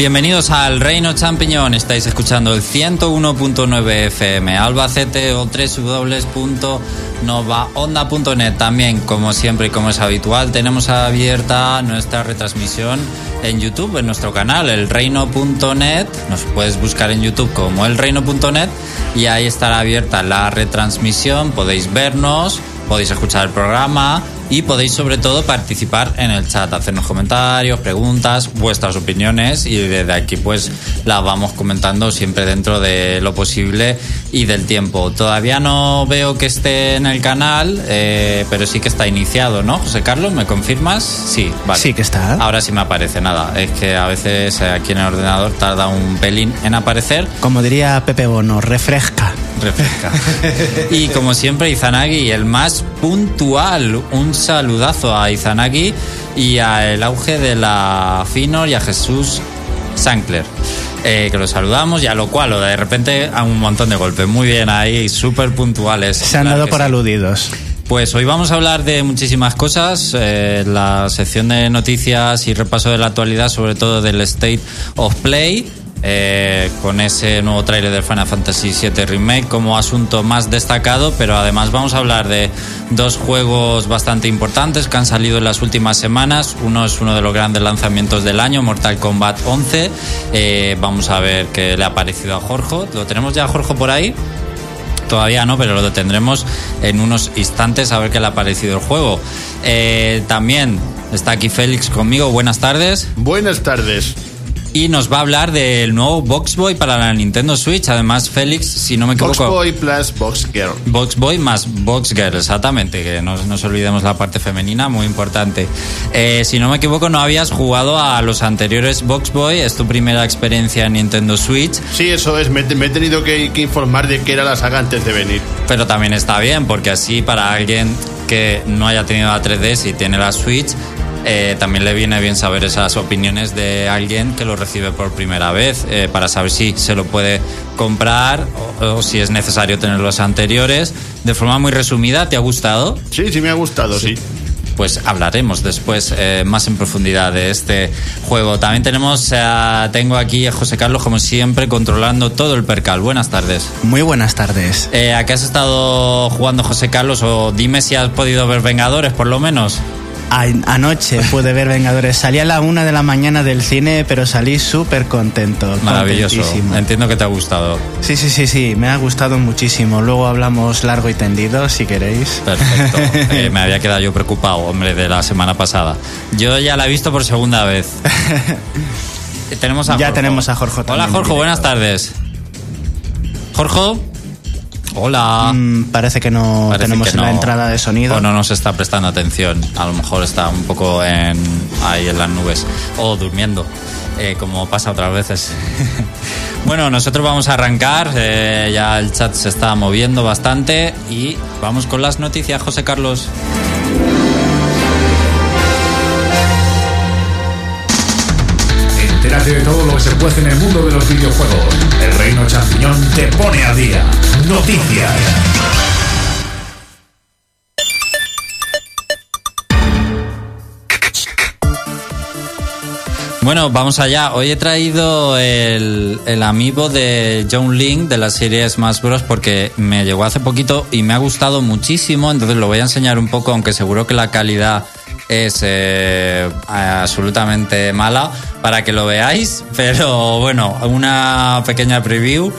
Bienvenidos al Reino Champiñón. Estáis escuchando el 101.9 FM Albacete o www.novaonda.net. También, como siempre y como es habitual, tenemos abierta nuestra retransmisión en YouTube, en nuestro canal, elreino.net. Nos puedes buscar en YouTube como elreino.net y ahí estará abierta la retransmisión. Podéis vernos, podéis escuchar el programa y podéis sobre todo participar en el chat, hacernos comentarios, preguntas, vuestras opiniones y desde aquí pues las vamos comentando siempre dentro de lo posible y del tiempo. Todavía no veo que esté en el canal, eh, pero sí que está iniciado, ¿no? José Carlos, ¿me confirmas? Sí, vale. Sí que está. Ahora sí me aparece, nada. Es que a veces eh, aquí en el ordenador tarda un pelín en aparecer. Como diría Pepe Bono, refresca. Refresca. y como siempre, Izanagi, el más puntual. Un saludazo a Izanagi y a el auge de la Finor y a Jesús Sankler. Eh, que lo saludamos y a lo cual, o de repente, a un montón de golpes. Muy bien ahí, súper puntuales. Se han Claro dado por sí. aludidos. Pues hoy vamos a hablar de muchísimas cosas, eh, la sección de noticias y repaso de la actualidad, sobre todo del State of Play, eh, con ese nuevo tráiler del Final Fantasy VII Remake como asunto más destacado, pero además vamos a hablar de dos juegos bastante importantes que han salido en las últimas semanas. Uno es uno de los grandes lanzamientos del año, Mortal Kombat 11. Eh, vamos a ver qué le ha parecido a Jorge. ¿Lo tenemos ya, Jorge, por ahí? Todavía no, pero lo tendremos en unos instantes a ver qué le ha parecido el juego. Eh, también está aquí Félix conmigo. Buenas tardes. Buenas tardes. Y nos va a hablar del nuevo Box Boy para la Nintendo Switch. Además, Félix, si no me equivoco. Box Boy plus Box Girl. Box Boy más Box Girl, exactamente, que no nos olvidemos la parte femenina, muy importante. Eh, si no me equivoco, no habías jugado a los anteriores Box Boy, es tu primera experiencia en Nintendo Switch, Sí, eso es. Me, me he tenido que, que informar de qué era la saga antes de venir. pero también está bien, porque así para alguien que no haya tenido la 3DS y tiene la Switch, eh, también le viene bien saber esas opiniones de alguien que lo recibe por primera vez, eh, para saber si se lo puede comprar o, o si es necesario tener los anteriores. De forma muy resumida, ¿te ha gustado? Sí, sí me ha gustado, sí. pues hablaremos después eh, más en profundidad de este juego. También tenemos, eh, tengo aquí a José Carlos, como siempre, controlando todo el percal. Buenas tardes. Muy buenas tardes. Eh, ¿A qué has estado jugando, José Carlos? O dime si has podido ver Vengadores, por lo menos. Anoche pude ver Vengadores. Salí a la una de la mañana del cine, pero salí súper contento. Maravilloso. Entiendo que te ha gustado. Sí, sí, sí, sí. Me ha gustado muchísimo. Luego hablamos largo y tendido, si queréis. Perfecto. Eh, me había quedado yo preocupado, hombre, de la semana pasada. Yo ya la he visto por segunda vez. Tenemos a Ya Jorge. tenemos a Jorge Hola, Jorge, buenas tardes. Jorge. Hola. Mm, parece que no Parece tenemos que la no. entrada de sonido. O no nos está prestando atención. A lo mejor está un poco en, ahí en las nubes. O durmiendo, eh, como pasa otras veces. bueno, nosotros vamos a arrancar. eh, ya el chat se está moviendo bastante. Y vamos con las noticias, José Carlos. De todo lo que se puede en el mundo de los videojuegos. El Reino Champiñón te pone a día. Noticias. Bueno, vamos allá. Hoy he traído el, el amiibo de John Link de la serie Smash Bros. porque me llegó hace poquito y me ha gustado muchísimo. Entonces lo voy a enseñar un poco, aunque seguro que la calidad es eh, absolutamente mala para que lo veáis. Pero bueno, una pequeña preview.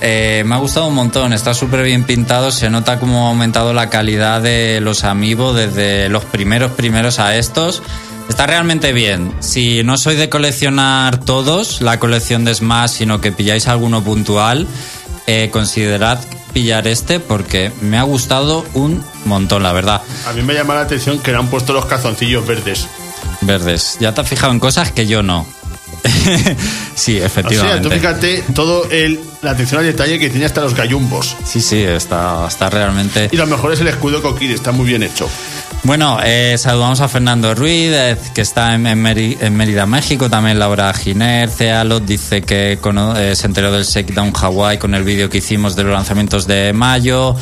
Eh, me ha gustado un montón, está súper bien pintado, se nota cómo ha aumentado la calidad de los amigos desde los primeros primeros a estos. Está realmente bien. Si no sois de coleccionar todos, la colección de Smash, sino que pilláis alguno puntual, eh, considerad pillar este porque me ha gustado un montón, la verdad. A mí me llama la atención que le han puesto los calzoncillos verdes. Verdes. Ya te has fijado en cosas que yo no. sí, O sea, tú efectivamente. fíjate todo el, la atención al detalle que tiene hasta los gallumbos. Sí, sí, está, está realmente... Y lo mejor es el escudo Kokiri, está muy bien hecho. Bueno, eh, saludamos a Fernando Ruiz, eh, que está en, en Meri- en Mérida, México. También Laura Giner, Cealot, dice que cono- eh, se enteró del Shakedown Hawaii con el vídeo que hicimos de los lanzamientos de mayo.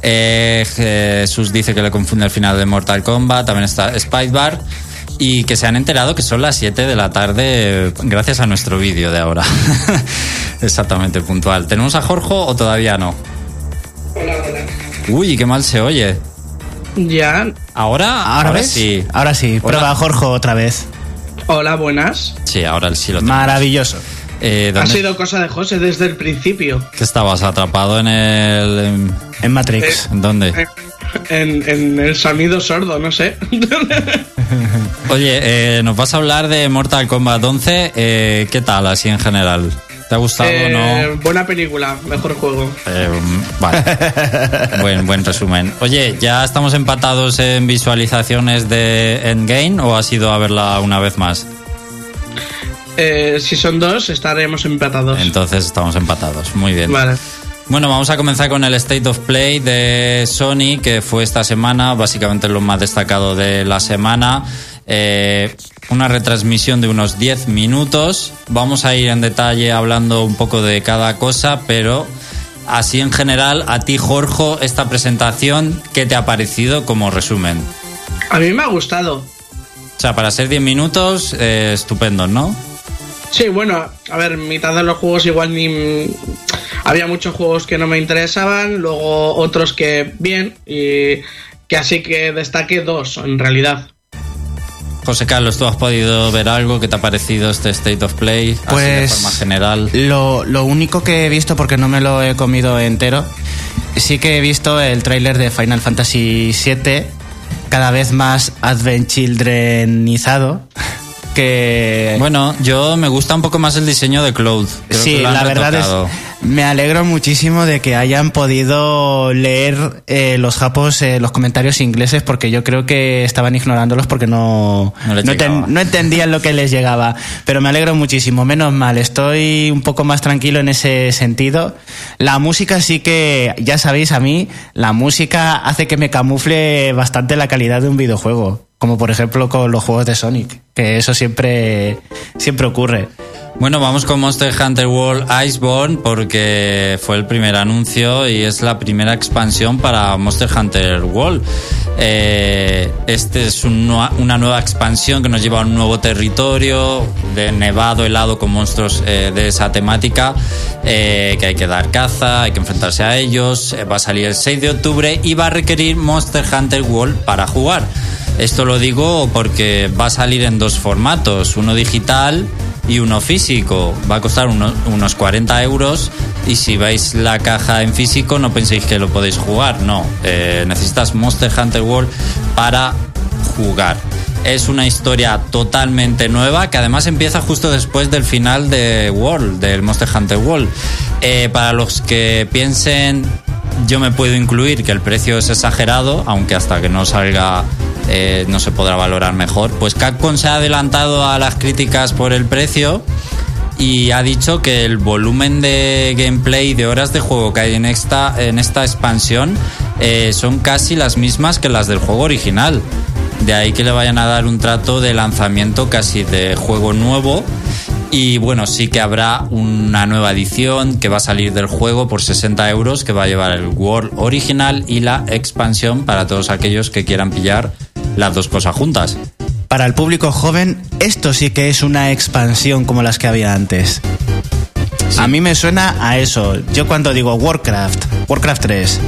Eh, Jesús dice que le confunde el final de Mortal Kombat. También está Spicebar. Y que se han enterado que son las 7 de la tarde gracias a nuestro vídeo de ahora. Exactamente puntual. ¿Tenemos a Jorge o todavía no? Hola, hola. Uy, qué mal se oye. Ya. ¿Ahora? ¿Ahora, sí. Ahora sí. Hola. Prueba Jorge otra vez. Hola, buenas. Sí, ahora sí lo tengo. Maravilloso. Eh, Ha ¿dónde- sido cosa de José desde el principio. ¿Qué estabas atrapado en el... en- En Matrix. ¿en ¿Dónde? En, en el sonido sordo, no sé. Oye, eh, nos vas a hablar de Mortal Kombat 11. eh, ¿Qué tal, así en general? ¿Te ha gustado o Eh, no? Buena película, mejor juego. Eh, vale. buen, buen resumen. Oye, ¿ya estamos empatados en visualizaciones de Endgame o has ido a verla una vez más? Eh, si son dos, estaremos empatados. Entonces estamos empatados. Muy bien. Vale. Bueno, vamos a comenzar con el State of Play de Sony, que fue esta semana, básicamente lo más destacado de la semana. Eh, una retransmisión de unos 10 minutos. Vamos a ir en detalle hablando un poco de cada cosa, pero así en general, a ti, Jorge, esta presentación, ¿qué te ha parecido como resumen? A mí me ha gustado. O sea, para ser 10 minutos, eh, estupendo, ¿no? Sí, bueno, a ver, mitad de los juegos igual ni... Había muchos juegos que no me interesaban, luego otros que bien, y que así que destaque dos, en realidad. José Carlos, ¿tú has podido ver algo? ¿Qué te ha parecido este State of Play? así de Pues forma general. Lo, lo único que he visto, porque no me lo he comido entero, sí que he visto el tráiler de Final Fantasy VII, cada vez más Advent Childrenizado, que... Bueno, yo me gusta un poco más el diseño de Cloud. Creo sí, que lo han la verdad retocado. es... Me alegro muchísimo de que hayan podido leer eh, los japos, eh, los comentarios ingleses, porque yo creo que estaban ignorándolos porque no, No ten- no entendían lo que les llegaba. Pero me alegro muchísimo, menos mal, estoy un poco más tranquilo en ese sentido. La música sí que, ya sabéis, a mí, la música hace que me camufle bastante la calidad de un videojuego. Como por ejemplo con los juegos de Sonic, que eso siempre, siempre ocurre. Bueno, vamos con Monster Hunter World Iceborne porque fue el primer anuncio y es la primera expansión para Monster Hunter World. Eh, este es una nueva expansión que nos lleva a un nuevo territorio de nevado, helado con monstruos eh, de esa temática eh, que hay que dar caza, hay que enfrentarse a ellos. Eh, va a salir el 6 de octubre y va a requerir Monster Hunter World para jugar. Esto lo digo porque va a salir en dos formatos, uno digital y uno físico. Va a costar uno- unos 40 euros y si veis la caja en físico no penséis que lo podéis jugar, no. Eh, necesitas Monster Hunter World para jugar. Es una historia totalmente nueva que además empieza justo después del final de World, del Monster Hunter World. Eh, para los que piensen yo me puedo incluir que el precio es exagerado, aunque hasta que no salga eh, no se podrá valorar mejor. Pues Capcom se ha adelantado a las críticas por el precio y ha dicho que el volumen de gameplay de horas de juego que hay en esta, en esta expansión eh, son casi las mismas que las del juego original. De ahí que le vayan a dar un trato de lanzamiento casi de juego nuevo. Y bueno, sí que habrá una nueva edición que va a salir del juego por 60 euros, que va a llevar el World original y la expansión para todos aquellos que quieran pillar las dos cosas juntas. Para el público joven, esto sí que es una expansión como las que había antes. A mí me suena a eso. Yo cuando digo Warcraft, Warcraft 3,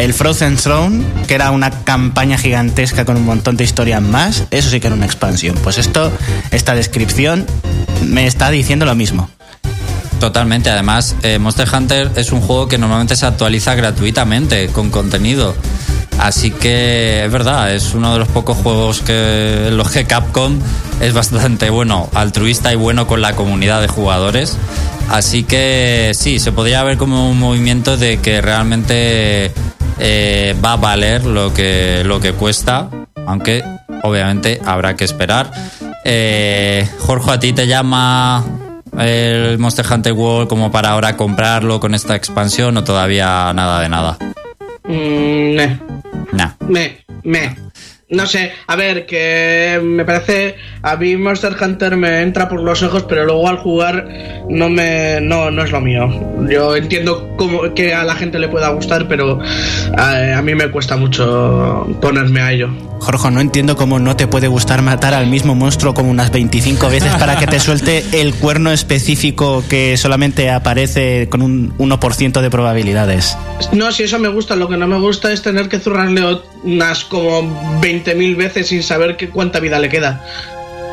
el Frozen Throne, que era una campaña gigantesca con un montón de historias más, eso sí que era una expansión. Pues esto, esta descripción me está diciendo lo mismo. Totalmente, además eh, Monster Hunter es un juego que normalmente se actualiza gratuitamente con contenido. Así que es verdad, es uno de los pocos juegos que en los que Capcom es bastante bueno, altruista y bueno con la comunidad de jugadores. Así que sí, se podría ver como un movimiento de que realmente eh, va a valer lo que, lo que cuesta, aunque obviamente habrá que esperar. Eh, Jorge, ¿a ti te llama el Monster Hunter World como para ahora comprarlo con esta expansión o todavía nada de nada? Mm, Nah. me, me. No sé, a ver, que me parece. A mí Monster Hunter me entra por los ojos, pero luego al jugar no me. No, no es lo mío. Yo entiendo cómo, que a la gente le pueda gustar, pero a, a mí me cuesta mucho ponerme a ello. Jorge, no entiendo cómo no te puede gustar matar al mismo monstruo como unas 25 veces para que te suelte el cuerno específico que solamente aparece con un 1% de probabilidades. No, si eso me gusta, lo que no me gusta es tener que zurrarle unas como 20.000 veces sin saber qué, cuánta vida le queda.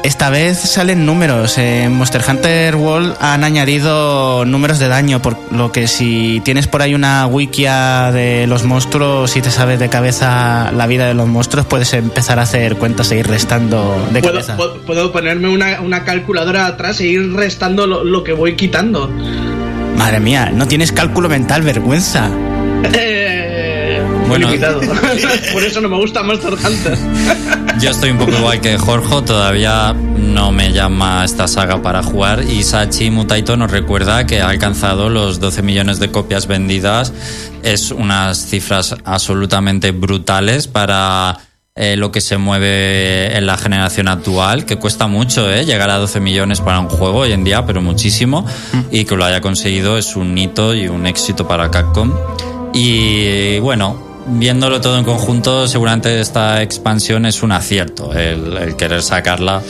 Esta vez salen números. En Monster Hunter World han añadido números de daño, por lo que si tienes por ahí una wikia de los monstruos y te sabes de cabeza la vida de los monstruos, puedes empezar a hacer cuentas e ir restando de ¿Puedo, cabeza. puedo- puedo ponerme una, una calculadora atrás e ir restando lo, lo que voy quitando. Madre mía, no tienes cálculo mental, vergüenza. Eh, Bueno. limitado. Por eso no me gusta Monster Hunter. Yo estoy un poco igual que Jorge, todavía no me llama esta saga para jugar y Sachi Mutaito nos recuerda que ha alcanzado los 12 millones de copias vendidas. Es unas cifras absolutamente brutales para eh, lo que se mueve en la generación actual, que cuesta mucho ¿eh? llegar a 12 millones para un juego hoy en día, pero muchísimo, y que lo haya conseguido es un hito y un éxito para Capcom. Y bueno, viéndolo todo en conjunto, seguramente esta expansión es un acierto, el, querer sacarla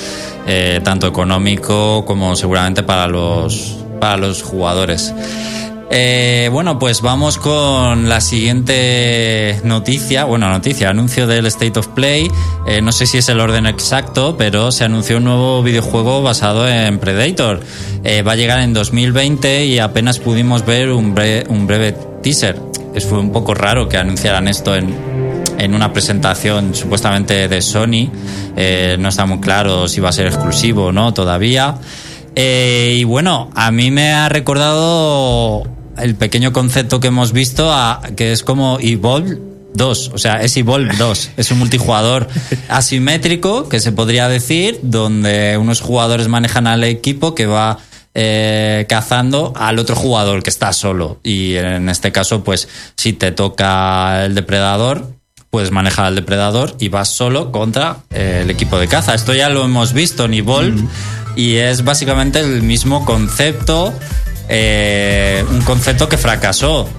eh, tanto económico como seguramente para los, para los jugadores. Eh, bueno, pues vamos con la siguiente noticia, bueno, noticia, anuncio del State of Play. Eh, no sé si es el orden exacto, pero se anunció un nuevo videojuego basado en Predator. Va a llegar en 2020 y apenas pudimos ver un breve teaser. Es fue un poco raro que anunciaran esto en, en una presentación supuestamente de Sony. Eh, no está muy claro si va a ser exclusivo o no todavía. Eh, y bueno, a mí me ha recordado el pequeño concepto que hemos visto, que es como Evolve 2, o sea, es Evolve 2, es un multijugador asimétrico, que se podría decir, donde unos jugadores manejan al equipo que va eh, cazando al otro jugador que está solo. Y en este caso, pues, si te toca el depredador, puedes manejar al depredador y vas solo contra eh, el equipo de caza. Esto ya lo hemos visto en Evolve y es básicamente el mismo concepto, eh, un concepto que fracasó.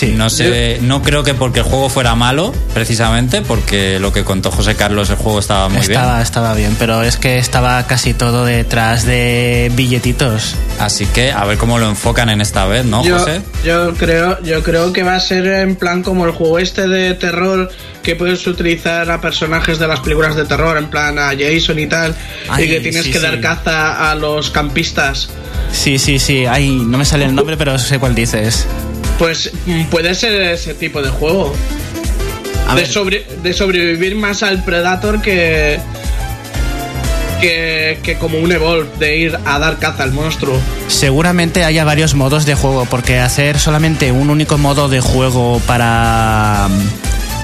Sí. No sé, no creo que porque el juego fuera malo, precisamente, porque lo que contó José Carlos, el juego estaba muy estaba, bien. estaba bien, pero es que estaba casi todo detrás de billetitos. Así que a ver cómo lo enfocan en esta vez, ¿no, yo, José? yo creo, yo creo que va a ser en plan como el juego este de terror que puedes utilizar a personajes de las películas de terror, en plan a Jason y tal, Ay, y que tienes sí, que sí. dar caza a los campistas. Sí, sí, sí. Ay, no me sale el nombre, pero sé cuál dices. Pues puede ser ese tipo de juego. A de, ver. sobre- de sobrevivir más al Predator que, que. que como un Evolve, de ir a dar caza al monstruo. Seguramente haya varios modos de juego, porque hacer solamente un único modo de juego para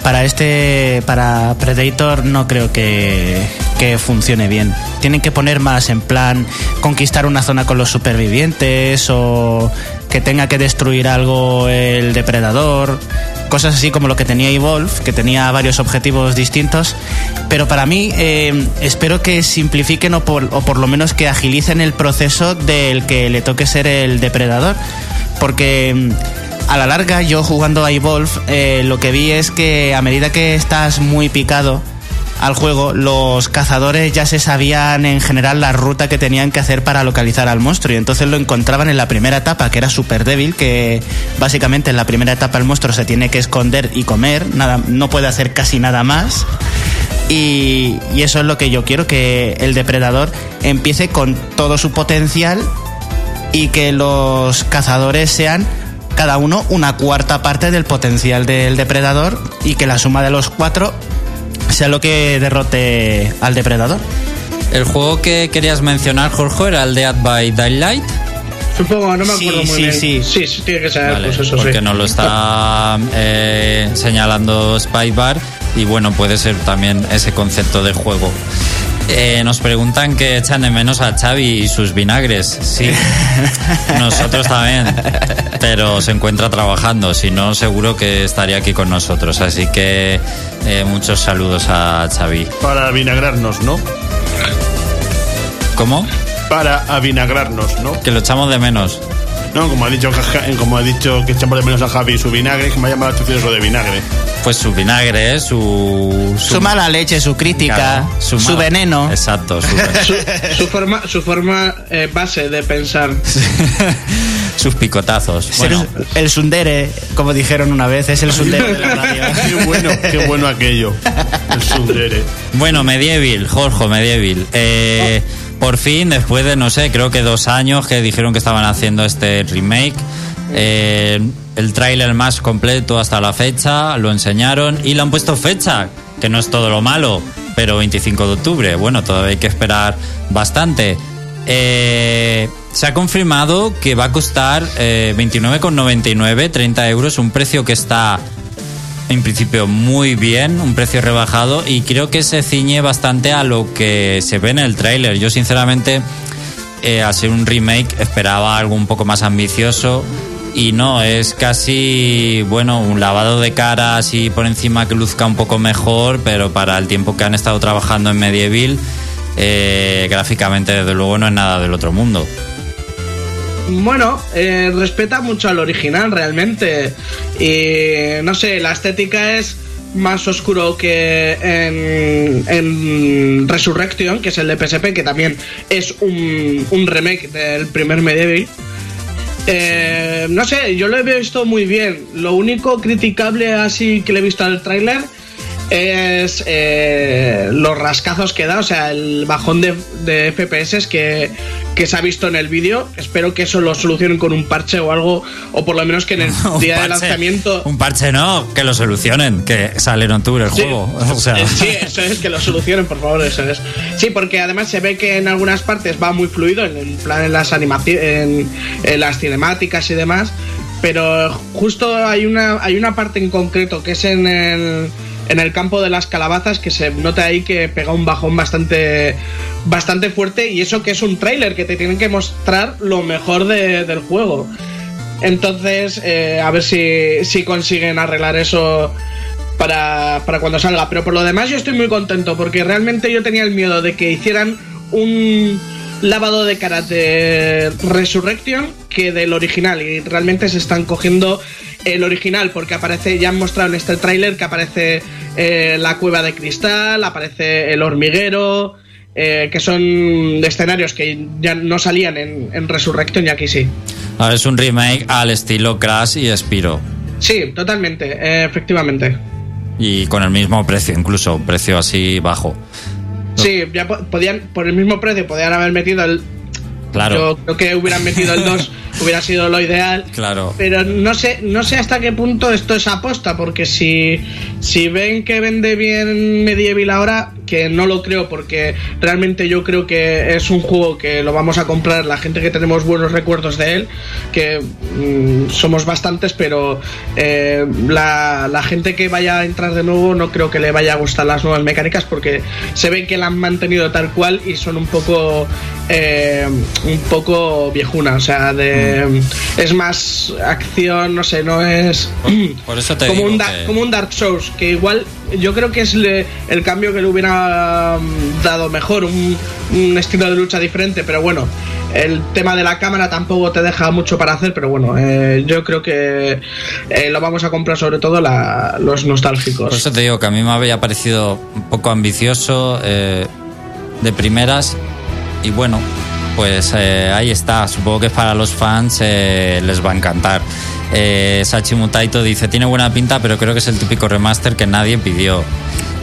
para este para Predator no creo que, que funcione bien. Tienen que poner más en plan conquistar una zona con los supervivientes o que tenga que destruir algo el depredador, cosas así como lo que tenía Evolve, que tenía varios objetivos distintos. Pero para mí eh, espero que simplifiquen o por, lo menos que agilicen el proceso del que le toque ser el depredador. Porque mm, a la larga yo jugando a Evolve eh, lo que vi es que a medida que estás muy picado al juego, los cazadores ya se sabían en general la ruta que tenían que hacer para localizar al monstruo y entonces lo encontraban en la primera etapa que era súper débil, que básicamente en la primera etapa el monstruo se tiene que esconder y comer, nada, no puede hacer casi nada más. Y, y eso es lo que yo quiero, que el depredador empiece con todo su potencial y que los cazadores sean cada uno una cuarta parte del potencial del depredador y que la suma de los cuatro sea lo que derrote al depredador. El juego que querías mencionar, Jorge, era el Dead by Daylight. Supongo, no me Sí, acuerdo muy sí, bien. sí. sí, sí, tiene que ser, Vale, pues eso porque sí. nos lo está eh, señalando Spybar y bueno, puede ser también ese concepto de juego. Eh, nos preguntan que echan de menos a Xavi y sus vinagres. Sí, nosotros también. Pero se encuentra trabajando. Si no, seguro que estaría aquí con nosotros. Así que eh, muchos saludos a Xavi. Para vinagrarnos, ¿no? ¿Cómo? Para avinagrarnos, ¿no? Que lo echamos de menos. No, como ha dicho, Ja- como ha dicho que echamos de menos a Javi su vinagre, que me ha llamado la atención eso de vinagre. Pues su vinagre, ¿eh? su, Su mala leche, su crítica, Claro, su, mala- veneno. Exacto, su- Su, su forma, su forma eh, base de pensar. sus picotazos. Bueno, el sundere, como dijeron una vez, es el sundere de la radio. Qué bueno, qué bueno aquello. El sundere. Bueno, Medieval, Jorge, Medieval. Eh, Por fin, después de, no sé, creo que dos años que dijeron que estaban haciendo este remake, eh, el tráiler más completo hasta la fecha, lo enseñaron y le han puesto fecha, que no es todo lo malo, pero 25 de octubre. Bueno, todavía hay que esperar bastante. Eh, se ha confirmado que va a costar eh, 29,99, 30 euros, un precio que está en principio muy bien, un precio rebajado y creo que se ciñe bastante a lo que se ve en el tráiler. Yo sinceramente, eh, al ser un remake, esperaba algo un poco más ambicioso y no, es casi, bueno, un lavado de cara así por encima que luzca un poco mejor, pero para el tiempo que han estado trabajando en Medieval, eh, gráficamente desde luego no es nada del otro mundo. Bueno, eh, respeta mucho al original realmente. Y no sé, la estética es más oscuro que en, en Resurrection, que es el de PSP, que también es un, un remake del primer Medieval. Eh, no sé, yo lo he visto muy bien. Lo único criticable así que le he visto al tráiler es eh, los rascazos que da, o sea, el bajón de, de FPS que, que se ha visto en el vídeo. Espero que eso lo solucionen con un parche o algo, o por lo menos que en el día de lanzamiento... Un parche no, que lo solucionen, que sale en octubre el Sí, juego. O sea, eh, sí, eso es, que lo solucionen, por favor, eso es. Sí, porque además se ve que en algunas partes va muy fluido, en, plan en las animaciones, en, en las cinemáticas y demás, pero justo hay una, hay una parte en concreto que es en el, en el campo de las calabazas que se nota ahí que pega un bajón bastante, bastante fuerte y eso que es un tráiler, que te tienen que mostrar lo mejor de- del juego. Entonces, eh, a ver si, si consiguen arreglar eso para, para cuando salga. Pero por lo demás yo estoy muy contento porque realmente yo tenía el miedo de que hicieran un lavado de cara de Resurrection que del original y realmente se están cogiendo el original porque aparece, ya han mostrado en este tráiler que aparece eh, la cueva de cristal, aparece el hormiguero, eh, que son escenarios que ya no salían en, en Resurrection y aquí sí. ahora es un remake al estilo Crash y Spiro. Sí, totalmente, eh, efectivamente. Y con el mismo precio, incluso, un precio así bajo. Sí, ya po- podían, por el mismo precio, podían haber metido el. Claro. Yo creo que hubieran metido el 2, hubiera sido lo ideal. Claro. Pero no sé, no sé hasta qué punto esto es aposta, porque si, si ven que vende bien Medieval ahora, que no lo creo, porque realmente yo creo que es un juego que lo vamos a comprar la gente que tenemos buenos recuerdos de él, que mm, somos bastantes, pero eh, la, la gente que vaya a entrar de nuevo no creo que le vaya a gustar las nuevas mecánicas, porque se ve que la han mantenido tal cual y son un poco eh, un poco viejuna, o sea, de es más acción, no sé, no es Por eso te como digo un, da- que- como un Dark Souls, que igual yo creo que es le- el cambio que le hubiera mm, dado mejor, un, un estilo de lucha diferente, pero bueno, el tema de la cámara tampoco te deja mucho para hacer, pero bueno, eh, yo creo que eh, lo vamos a comprar sobre todo la- los nostálgicos. Por eso te digo que a mí me había parecido un poco ambicioso eh, de primeras y bueno, pues eh, ahí está. Supongo que para los fans eh, les va a encantar. Eh, Sachi Mutaito dice, tiene buena pinta, pero creo que es el típico remaster que nadie pidió.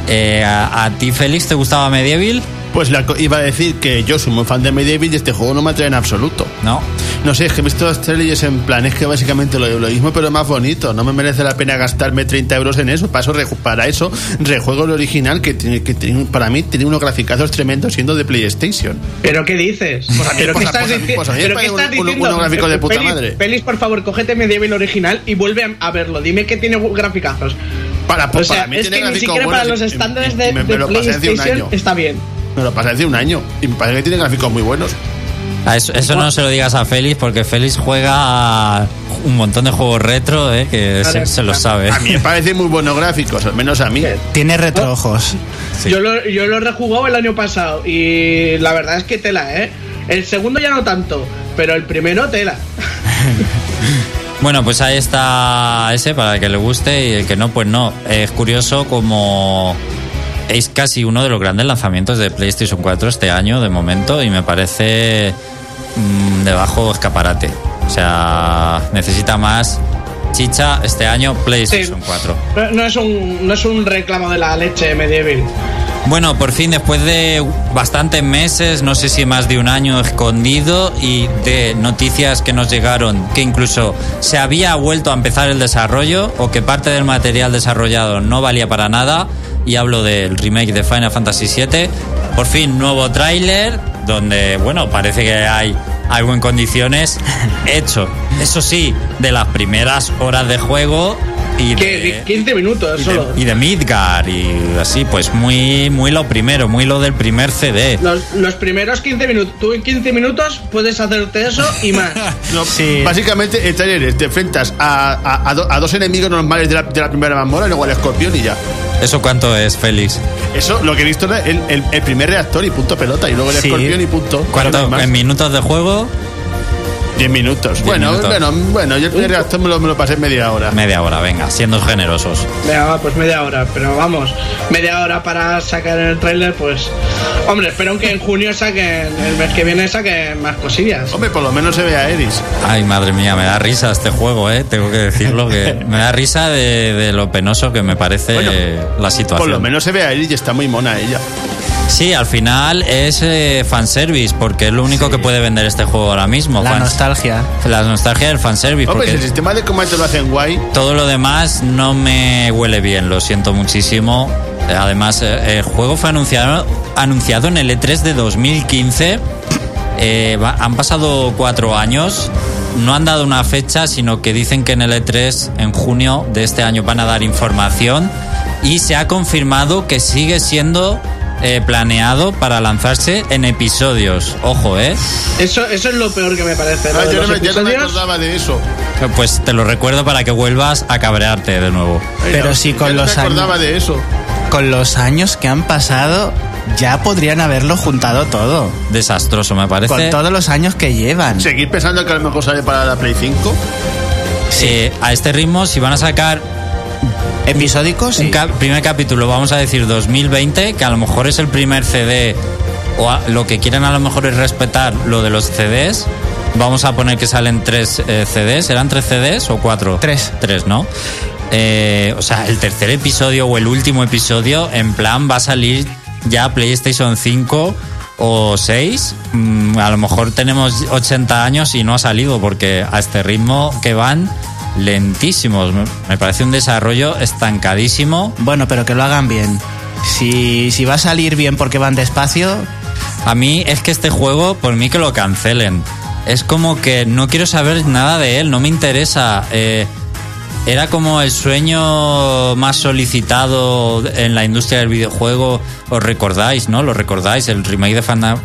Eh, a, a ti, Félix, te gustaba Medieval? Pues la iba a decir que yo soy muy fan de Medieval y este juego no me atrae en absoluto. ¿No? No sé, es que he visto los trailers en plan, es que básicamente lo, lo mismo, pero más bonito. No me merece la pena gastarme 30 euros en eso. Para eso, reju- para eso rejuego el original, que, tiene, que tiene- para mí tiene unos graficazos tremendos siendo de PlayStation. ¿Pero qué dices? Pues a mí- ¿Pero pues qué estás, pues dici- pues a mí me ¿pero qué parece estás un- diciendo? unos gráficos de puta Pelis- madre. Pelis, por favor, cógete Medieval original y vuelve a- a verlo. Dime que tiene graficazos. Para, O pues sea, para mí es tiene que ni siquiera para buenos los estándares de, me, PlayStation está bien. Me lo pasé hace un año y me parece que tiene gráficos muy buenos. A Eso, eso no se lo digas a Félix porque Félix juega un montón de juegos retro, eh, que se, se lo sabe. A mí me parecen muy buenos gráficos, al menos a mí. Tiene retroojos. Sí. Yo, lo, yo lo he rejugado el año pasado y la verdad es que tela, ¿eh? El segundo ya no tanto, pero el primero tela. Bueno, pues ahí está ese para el que le guste y el que no, pues no. Es curioso como es casi uno de los grandes lanzamientos de PlayStation 4 este año de momento y me parece mm, de bajo escaparate. O sea, necesita más chicha este año PlayStation Sí. 4. No, no es un, no es un reclamo de la leche medieval. Bueno, por fin, después de bastantes meses, no sé si más de un año escondido y de noticias que nos llegaron que incluso se había vuelto a empezar el desarrollo o que parte del material desarrollado no valía para nada, y hablo del remake de Final Fantasy VII, por fin nuevo tráiler donde, bueno, parece que hay algo en condiciones hecho. Eso sí, de las primeras horas de juego y de... 15 minutos Y solo. de, y de Midgar y así, pues muy, muy lo primero, muy lo del primer CD. Los, los primeros 15 minutos. Tú en 15 minutos puedes hacerte eso y más. No, Sí. Básicamente, el trailer es, te enfrentas a, a- a do- a dos enemigos normales de la, de la primera mazmorra luego al escorpión y ya. ¿Eso cuánto es, Félix? Eso, lo que he visto es el, el- el primer reactor y punto pelota, y luego el Sí. escorpión y punto. ¿Cuánto en minutos de juego? 10 minutos. Diez bueno, minutos. bueno, bueno, yo el primer reactor me lo, me lo pasé media hora. Media hora, venga, siendo generosos. Venga, pues media hora. Pero vamos, media hora para sacar el tráiler, pues. Hombre, espero que en junio saquen, el mes que viene saquen más cosillas. Hombre, por lo menos se ve a Eris. Ay, madre mía, me da risa este juego, ¿eh? Tengo que decirlo que me da risa de, de lo penoso que me parece Bueno, la situación. Por lo menos se ve a Eris y está muy mona ella. Sí, al final es eh, fanservice, porque es lo único que puede vender este juego ahora mismo. La Fans- nostalgia. La nostalgia del fanservice, Hombre, si porque el sistema de combate lo hacen guay. todo lo demás no me huele bien, lo siento muchísimo. Eh, Además, eh, el juego fue anunciado, anunciado en el E3 de 2015. Eh, va- han pasado cuatro años. No han dado una fecha, sino que dicen que en el E3, en junio de este año, van a dar información. Y se ha confirmado que sigue siendo eh, planeado para lanzarse en episodios. Ojo, ¿eh? Eso, eso es lo peor que me parece. lo Ah, yo, no me, yo no me episodios. acordaba de eso. Pues te lo recuerdo para que vuelvas a cabrearte de nuevo. Ay, Pero no, sí, yo con no los me acordaba años. de eso. Con los años que han pasado, ya podrían haberlo juntado todo. Desastroso, me parece. Con todos los años que llevan. Seguir pensando que a lo mejor sale para la Play 5. Eh, a este ritmo, si van a sacar Episódicos, sí. primer capítulo, vamos a decir 2020, que a lo mejor es el primer CD, o a- lo que quieren a lo mejor es respetar lo de los CDs. Vamos a poner que salen tres eh, CDs, ¿eran tres CDs o cuatro? Tres. Tres, ¿no? Eh, o sea, el tercer episodio o el último episodio, en plan, va a salir ya PlayStation 5 o 6. Mm, a lo mejor tenemos 80 años y no ha salido, porque a este ritmo que van lentísimos. Me- parece un desarrollo estancadísimo. Bueno, pero que lo hagan bien. Si, si va a salir bien porque van despacio, A mí es que este juego, por mí que lo cancelen. Es como que no quiero saber nada de él, no me interesa. Eh, era como el sueño más solicitado en la industria del videojuego. Os recordáis, ¿no? Lo recordáis. El remake de Final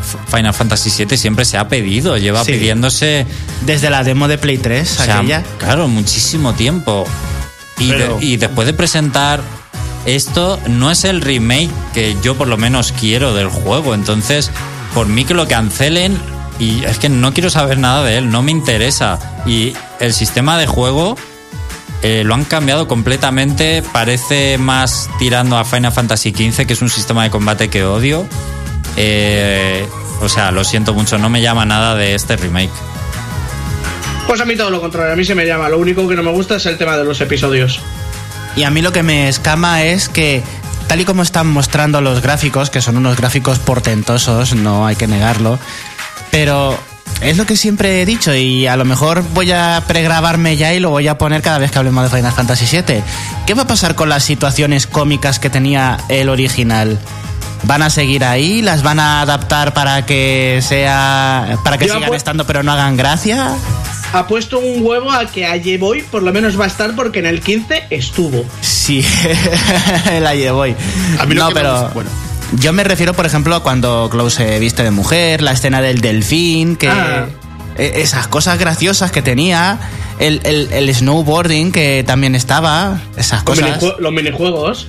Fantasy VII siempre se ha pedido. Lleva Sí. pidiéndose. desde la demo de Play 3, o sea, aquella. claro, muchísimo tiempo. Y, de- Pero- y después de presentar esto, no es el remake que yo por lo menos quiero del juego. Entonces, por mí que lo cancelen, y es que no quiero saber nada de él, no me interesa. Y el sistema de juego eh, lo han cambiado completamente. Parece más tirando a Final Fantasy XV, que es un sistema de combate que odio. Eh, o sea, lo siento mucho, no me llama nada de este remake. Pues a mí todo lo contrario, a mí se me llama. Lo único que no me gusta es el tema de los episodios. Y a mí lo que me escama es que, tal y como están mostrando los gráficos, que son unos gráficos portentosos, no hay que negarlo, pero es lo que siempre he dicho y a lo mejor voy a pregrabarme ya y lo voy a poner cada vez que hablemos de Final Fantasy VII. ¿Qué va a pasar con las situaciones cómicas que tenía el original? ¿Van a seguir ahí? ¿Las van a adaptar para que sea para que Yo sigan estando pero no hagan gracia? Ha puesto un huevo a que a Boy por lo menos va a estar porque en el 15 estuvo. Sí, la llevo. A mí lo no, que me pero gusta- bueno. Yo me refiero, por ejemplo, a cuando Klaus se viste de mujer, la escena del delfín, que Ah. e- esas cosas graciosas que tenía, el, el- el snowboarding que también estaba, esas Los, cosas minijue- los minijuegos,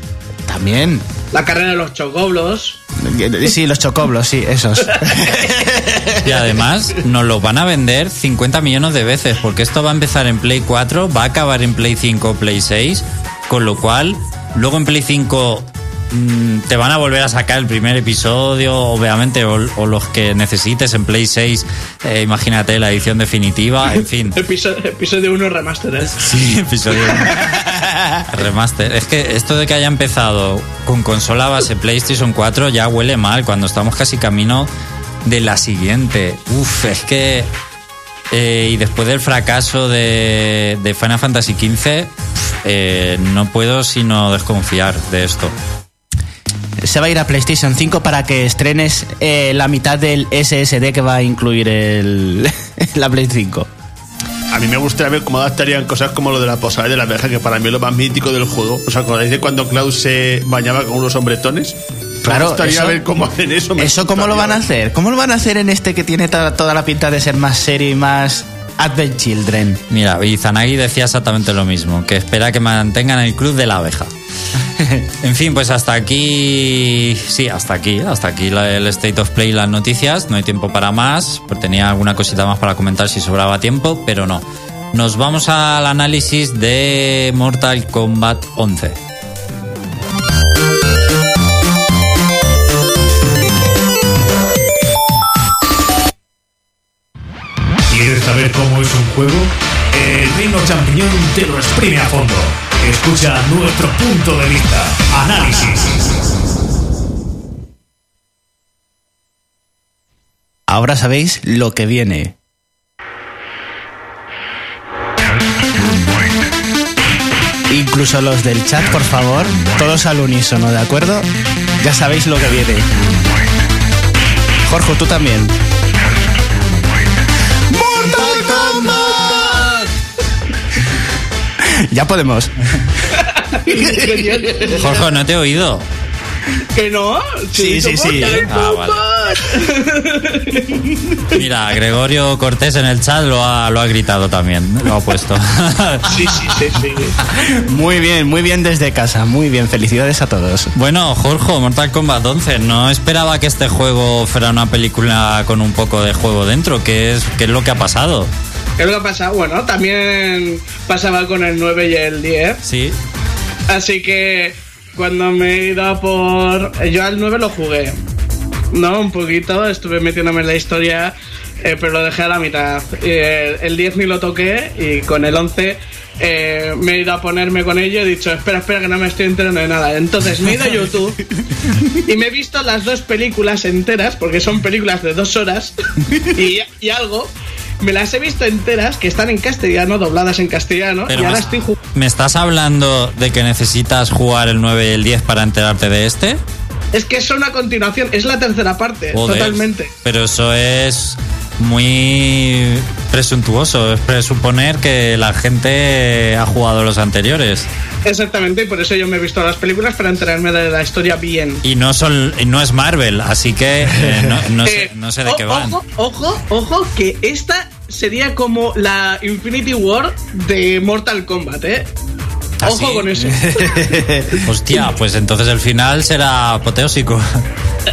también. la carrera de los chocoblos. Sí, los chocoblos, sí, esos. Y además nos lo van a vender 50 millones de veces, porque esto va a empezar en Play 4, va a acabar en Play 5 Play 6, con lo cual luego en Play 5 mm, te van a volver a sacar el primer episodio, obviamente, o, o los que necesites en Play 6, eh, imagínate la edición definitiva, en fin. Episodio, episodio 1 remastered. Sí, episodio remaster. Es que esto de que haya empezado con consola base PlayStation 4 ya huele mal cuando estamos casi camino de la siguiente. Uf, es que. eh, y después del fracaso de, de Final Fantasy XV, eh, no puedo sino desconfiar de esto. Se va a ir a PlayStation 5 para que estrenes eh, la mitad del SSD que va a incluir el, la Play 5. A mí me gustaría ver cómo adaptarían cosas como lo de la posada de la abeja, que para mí es lo más mítico del juego. ¿Os acordáis de cuando Klaus se bañaba con unos hombretones? Claro, me gustaría eso- ver cómo hacen eso. me ¿Eso cómo lo van a hacer? ¿Cómo lo van a hacer en este que tiene toda, toda la pinta de ser más serio y más Advent Children? Mira, y Zanagi decía exactamente lo mismo, que espera que mantengan el club de la abeja. En fin, pues hasta aquí, sí, hasta aquí, hasta aquí el State of Play y las noticias. No hay tiempo para más, pues tenía alguna cosita más para comentar si sobraba tiempo, pero no. Nos vamos al análisis de Mortal Kombat 11. ¿Quieres saber cómo es un juego? El Reino Champiñón te lo exprime a fondo. Escucha nuestro punto de vista. Análisis. Ahora sabéis lo que viene. Incluso los del chat, por favor, todos al unísono, ¿de acuerdo? Ya sabéis lo que viene. Jorge, tú también. Ya podemos. Jorge, no te he oído. ¿Que no? Sí, sí, sí. Ah, vale. Mira, Gregorio Cortés en el chat lo ha, lo ha gritado también, lo ha puesto. Sí, sí, sí, sí. Muy bien, muy bien desde casa. Muy bien, felicidades a todos. Bueno, Jorge, Mortal Kombat 11, no esperaba que este juego fuera una película con un poco de juego dentro. ¿Qué es, qué es lo que ha pasado? ¿Qué es lo que pasa? Bueno, también pasaba con el 9 y el 10. Sí. Así que cuando me he ido a por. Yo al 9 lo jugué. No, un poquito, estuve metiéndome en la historia, eh, pero lo dejé a la mitad. Eh, el 10 ni lo toqué y con el 11 eh, me he ido a ponerme con ello y he dicho, espera, espera, que no me estoy enterando de nada. Entonces me he ido a YouTube y me he visto las dos películas enteras, porque son películas de dos horas y, y algo. Me las he visto enteras, que están en castellano, dobladas en castellano, Pero y ahora estoy jugando. ¿me estás hablando de que necesitas jugar el 9 y el 10 para enterarte de este? Es que son a continuación, es la tercera parte, Joder, totalmente. Pero eso es muy presuntuoso, es presuponer que la gente ha jugado los anteriores. Exactamente, y por eso yo me he visto las películas para enterarme de la historia bien. Y no son y no es Marvel, así que eh, no, no sé, Eh, no sé de o- qué van. Ojo, ojo, ojo, que esta sería como la Infinity War de Mortal Kombat, ¿eh? ¿Ah, Ojo sí? con eso. Hostia, pues entonces el final será apoteósico.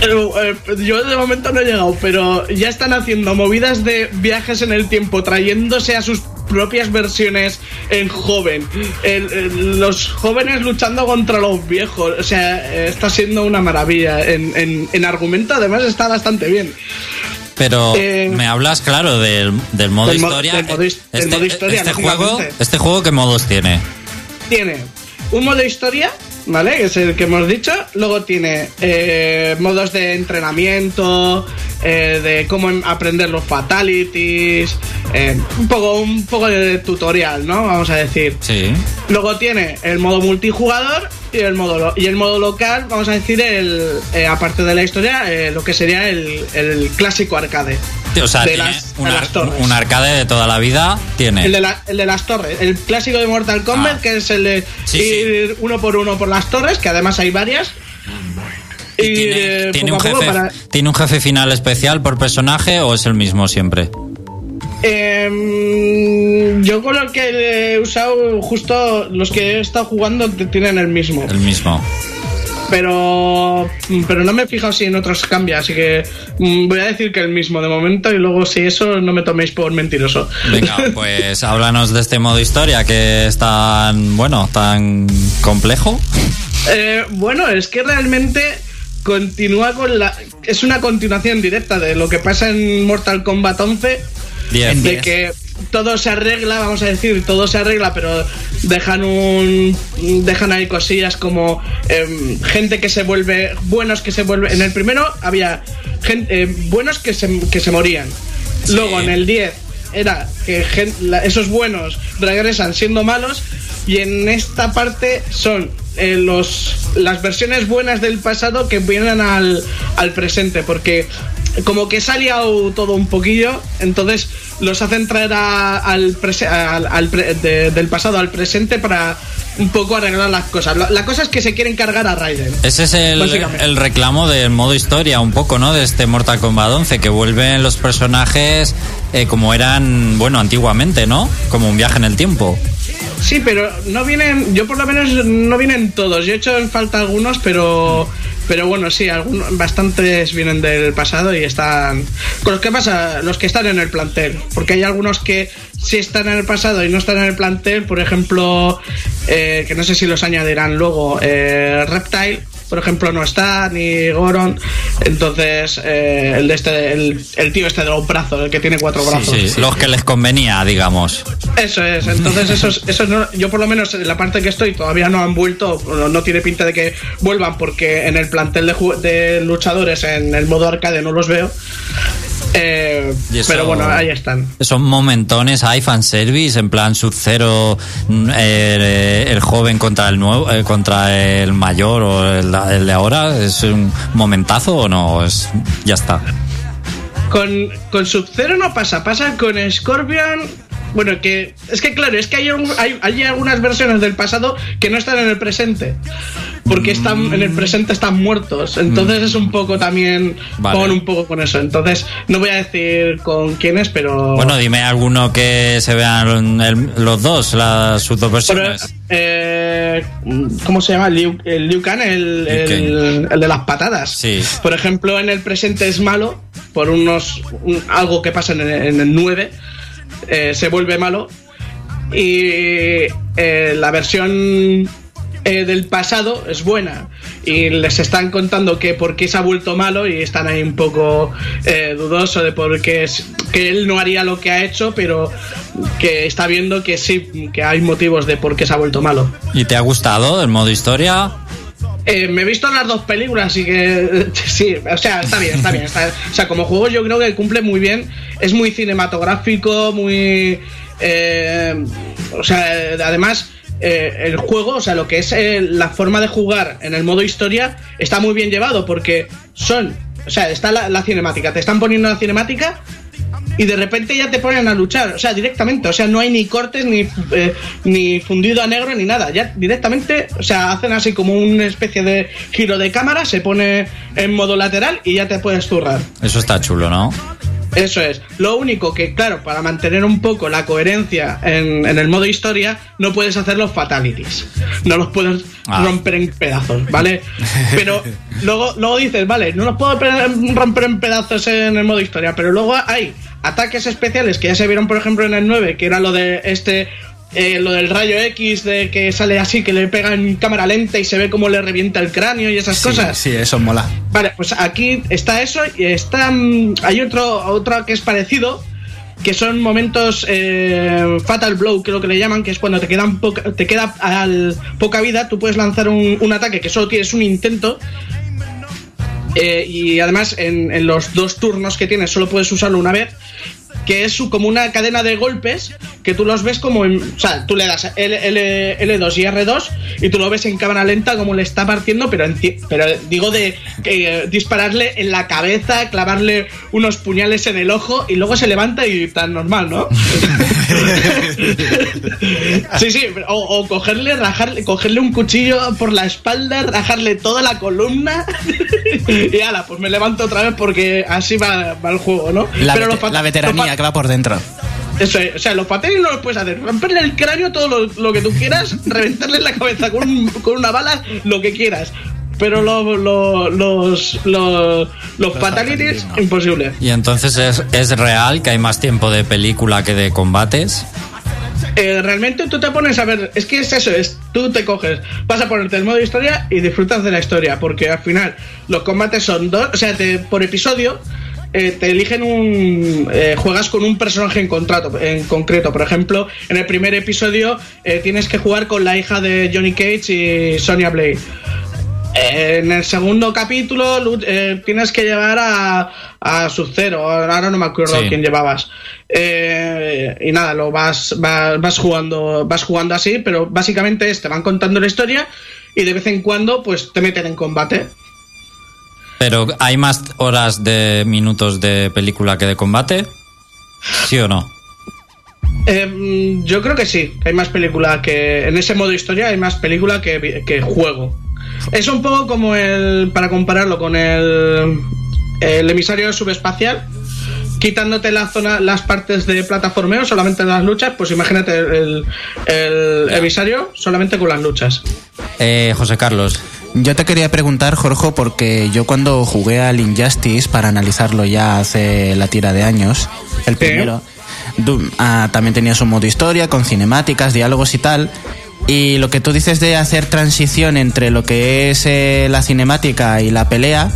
Eh, Yo de momento no he llegado, pero ya están haciendo movidas de viajes en el tiempo, trayéndose a sus propias versiones en joven. El- el- los jóvenes luchando contra los viejos. O sea, está siendo una maravilla. En, en- en argumento, además, está bastante bien. Pero Eh, me hablas, claro, del, del modo del mo- historia. del modo his- del modo historia, este juego, este juego, ¿qué modos tiene? Tiene un modo historia, ¿vale? Que es el que hemos dicho. Luego tiene eh, modos de entrenamiento, eh, de cómo em- aprender los fatalities, eh, un, poco, un poco de tutorial, ¿no? Vamos a decir. Sí. Luego tiene el modo multijugador y el modo, y el modo local, vamos a decir, el, eh, aparte de la historia, eh, lo que sería el, el clásico arcade. O sea, De tiene las- un, de ar- las torres. un arcade de toda la vida. Tiene. El de, la- el de las torres, el clásico de Mortal Kombat, Ah. que es el de Sí, ir uno por uno por las torres, que además hay varias. ¿Y Y, tiene, eh, tiene un jefe, para- ¿Tiene un jefe final especial por personaje o es el mismo siempre? Em, yo con lo que he usado, justo los que he estado jugando tienen el mismo. El mismo. Pero pero no me he fijado si en otros cambia, así que mm, voy a decir que el mismo de momento y luego si eso no me toméis por mentiroso. Venga, pues háblanos de este modo historia que es tan, bueno, tan complejo. Eh, bueno, es que realmente continúa con la... Es una continuación directa de lo que pasa en Mortal Kombat 11, Diez. de que todo se arregla, vamos a decir, todo se arregla, pero dejan un... Dejan ahí cosillas como em, gente que se vuelve... Buenos que se vuelve... En el primero había gente, eh, buenos que se, que se morían. Luego en el 10 era que la- esos buenos regresan siendo malos y en esta parte son eh, los las versiones buenas del pasado que vienen al, al presente porque como que se ha liado todo un poquillo entonces los hacen traer a- al, prese- al- al pre- de- del pasado al presente para un poco arreglar las cosas la, la cosa es que se quieren cargar a Raiden Ese es el reclamo del modo historia, un poco, ¿no? De este Mortal Kombat 11, que vuelven los personajes eh, como eran, bueno, antiguamente, ¿no? Como un viaje en el tiempo. Sí, pero no vienen, yo por lo menos no vienen todos. Yo he hecho en falta algunos, pero pero bueno, sí, algunos, bastantes vienen del pasado y están con los que pasa, los que están en el plantel, porque hay algunos que sí están en el pasado y no están en el plantel, por ejemplo, eh, que no sé si los añadirán luego, eh, Reptile, por ejemplo, no está ni Goron, entonces eh, el de este, el, el tío este de los brazos, el que tiene cuatro brazos. Sí, los que les convenía, digamos. Eso es, entonces esos, esos no- yo por lo menos en la parte que estoy todavía no han vuelto, no, no tiene pinta de que vuelvan porque en el plantel de, de luchadores en el modo arcade no los veo. Eh, eso- Pero bueno, ahí están. Son momentones, hay fanservice, en plan Sub-Zero, mm, eh, el joven contra el nuevo, eh, contra el mayor o el, el de ahora. ¿Es un momentazo o no? Es, ya está. Con, con Sub-Zero no pasa, pasa con Scorpion. Bueno, que es que claro, es que hay, un- hay, hay algunas versiones del pasado que no están en el presente. Porque están en el presente están muertos. Entonces es un poco también. Vale. Juegan un poco con eso. Entonces, no voy a decir con quiénes, pero. Bueno, dime alguno que se vean el- los dos, las, sus dos Pero, versiones. eh, ¿Cómo se llama? Liu, el Liu Kang, el, el- el de las patadas. Sí. Por ejemplo, en el presente es malo por unos un- algo que pasa en el, en el 9. Eh, se vuelve malo. Y eh, la versión eh, del pasado es buena. Y les están contando que por qué se ha vuelto malo y están ahí un poco eh, dudosos de por qué que él no haría lo que ha hecho, pero que está viendo que sí, que hay motivos de por qué se ha vuelto malo. ¿Y te ha gustado el modo historia? Eh, me he visto las dos películas, así que sí, o sea, está bien, está bien. está- o sea, como juego yo creo que cumple muy bien. Es muy cinematográfico, muy... eh, o sea, eh, además... eh, el juego, o sea, lo que es eh, la forma de jugar en el modo historia está muy bien llevado porque son, o sea, está la cinemática, te están poniendo la cinemática y de repente ya te ponen a luchar, o sea, directamente, o sea, no hay ni cortes, ni, eh, ni fundido a negro, ni nada, ya directamente, o sea, hacen así como una especie de giro de cámara, se pone en modo lateral y ya te puedes zurrar. Eso está chulo, ¿no? Eso es. Lo único que, claro, para mantener un poco la coherencia en, en el modo historia, no puedes hacer los fatalities. No los puedes Ah. romper en pedazos, ¿vale? Pero luego, luego dices, vale, no los puedo pe- romper en pedazos en el modo historia, pero luego hay ataques especiales que ya se vieron, por ejemplo, en el 9, que era lo de este. Eh, lo del rayo X de que sale así, que le pega en cámara lenta y se ve cómo le revienta el cráneo y esas Sí, cosas. sí, eso mola. Vale, pues aquí está eso y está. mm, Hay otro, otro que es parecido. Que son momentos eh, Fatal Blow, creo que le llaman, que es cuando te quedan poca, te queda al, poca vida, tú puedes lanzar un, un ataque que solo tienes un intento. eh, y además en, en los dos turnos que tienes solo puedes usarlo una vez. Que es su- como una cadena de golpes que tú los ves como. En, o sea, tú le das L, L, L2 y R2 y tú lo ves en cámara lenta como le está partiendo, pero, en, pero digo de eh, dispararle en la cabeza, clavarle unos puñales en el ojo y luego se levanta y tan normal, ¿no? sí, sí, o, o, cogerle, rajarle, cogerle un cuchillo por la espalda, rajarle toda la columna y ala, pues me levanto otra vez porque así va, va el juego, ¿no? La, pero vete- la veteranía que va por dentro. eso es, o sea, los papeles no los puedes hacer. Romperle el cráneo todo lo, lo que tú quieras, reventarle la cabeza con, con una bala, lo que quieras. Pero lo- lo- los, los, los fatalities, imposible. Y entonces es, es real que hay más tiempo de película que de combates. Eh, realmente tú te pones a ver, es que es eso, es tú te coges, vas a ponerte el modo historia y disfrutas de la historia, porque al final los combates son dos, o sea, te- por episodio eh, te eligen un, eh, juegas con un personaje en contrato, en concreto, por ejemplo, en el primer episodio eh, tienes que jugar con la hija de Johnny Cage y Sonya Blade. Eh, En el segundo capítulo tienes que llevar a, a Sub-Zero, ahora no me acuerdo Sí. quién llevabas. Eh, y nada, lo vas, vas, vas jugando, vas jugando así, pero básicamente es, te van contando la historia y de vez en cuando pues te meten en combate. Pero hay más horas de minutos de película que de combate. ¿Sí o no? Eh, yo creo que sí, que hay más película que. En ese modo historia hay más película que, que juego. Es un poco como el. Para compararlo con el. El emisario subespacial. Quitándote la zona, las partes de plataformeo, solamente las luchas, pues imagínate el, el emisario solamente con las luchas. Eh, José Carlos. Yo te quería preguntar, Jorge, porque yo cuando jugué al Injustice para analizarlo ya hace la tira de años, el primero, du- ah, también tenía su modo historia con cinemáticas, diálogos y tal. Y lo que tú dices de hacer transición entre lo que es eh, la cinemática y la pelea,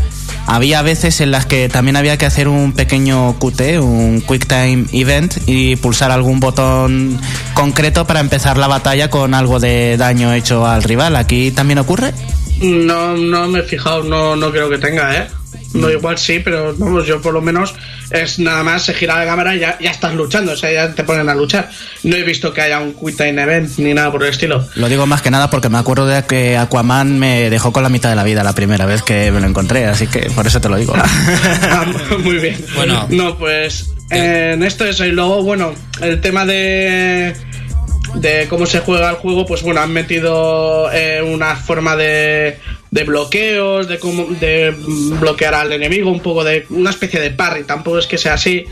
había veces en las que también había que hacer un pequeño QT, un Quick Time Event, y pulsar algún botón concreto para empezar la batalla con algo de daño hecho al rival. ¿Aquí también ocurre? No, no me he fijado, no, no creo que tenga, ¿eh? No, igual sí, pero vamos, yo por lo menos es nada más se gira la cámara y ya, ya estás luchando, o sea, ya te ponen a luchar. No he visto que haya un Quick Time Event ni nada por el estilo. Lo digo más que nada porque me acuerdo de que Aquaman me dejó con la mitad de la vida la primera vez que me lo encontré, así que por eso te lo digo. Ah, Muy bien. Bueno. No, pues eh, en esto eso. Y luego, bueno, el tema de de cómo se juega el juego, pues bueno, han metido eh, una forma de, de bloqueos, de cómo de bloquear al enemigo, un poco de una especie de parry, tampoco es que sea así.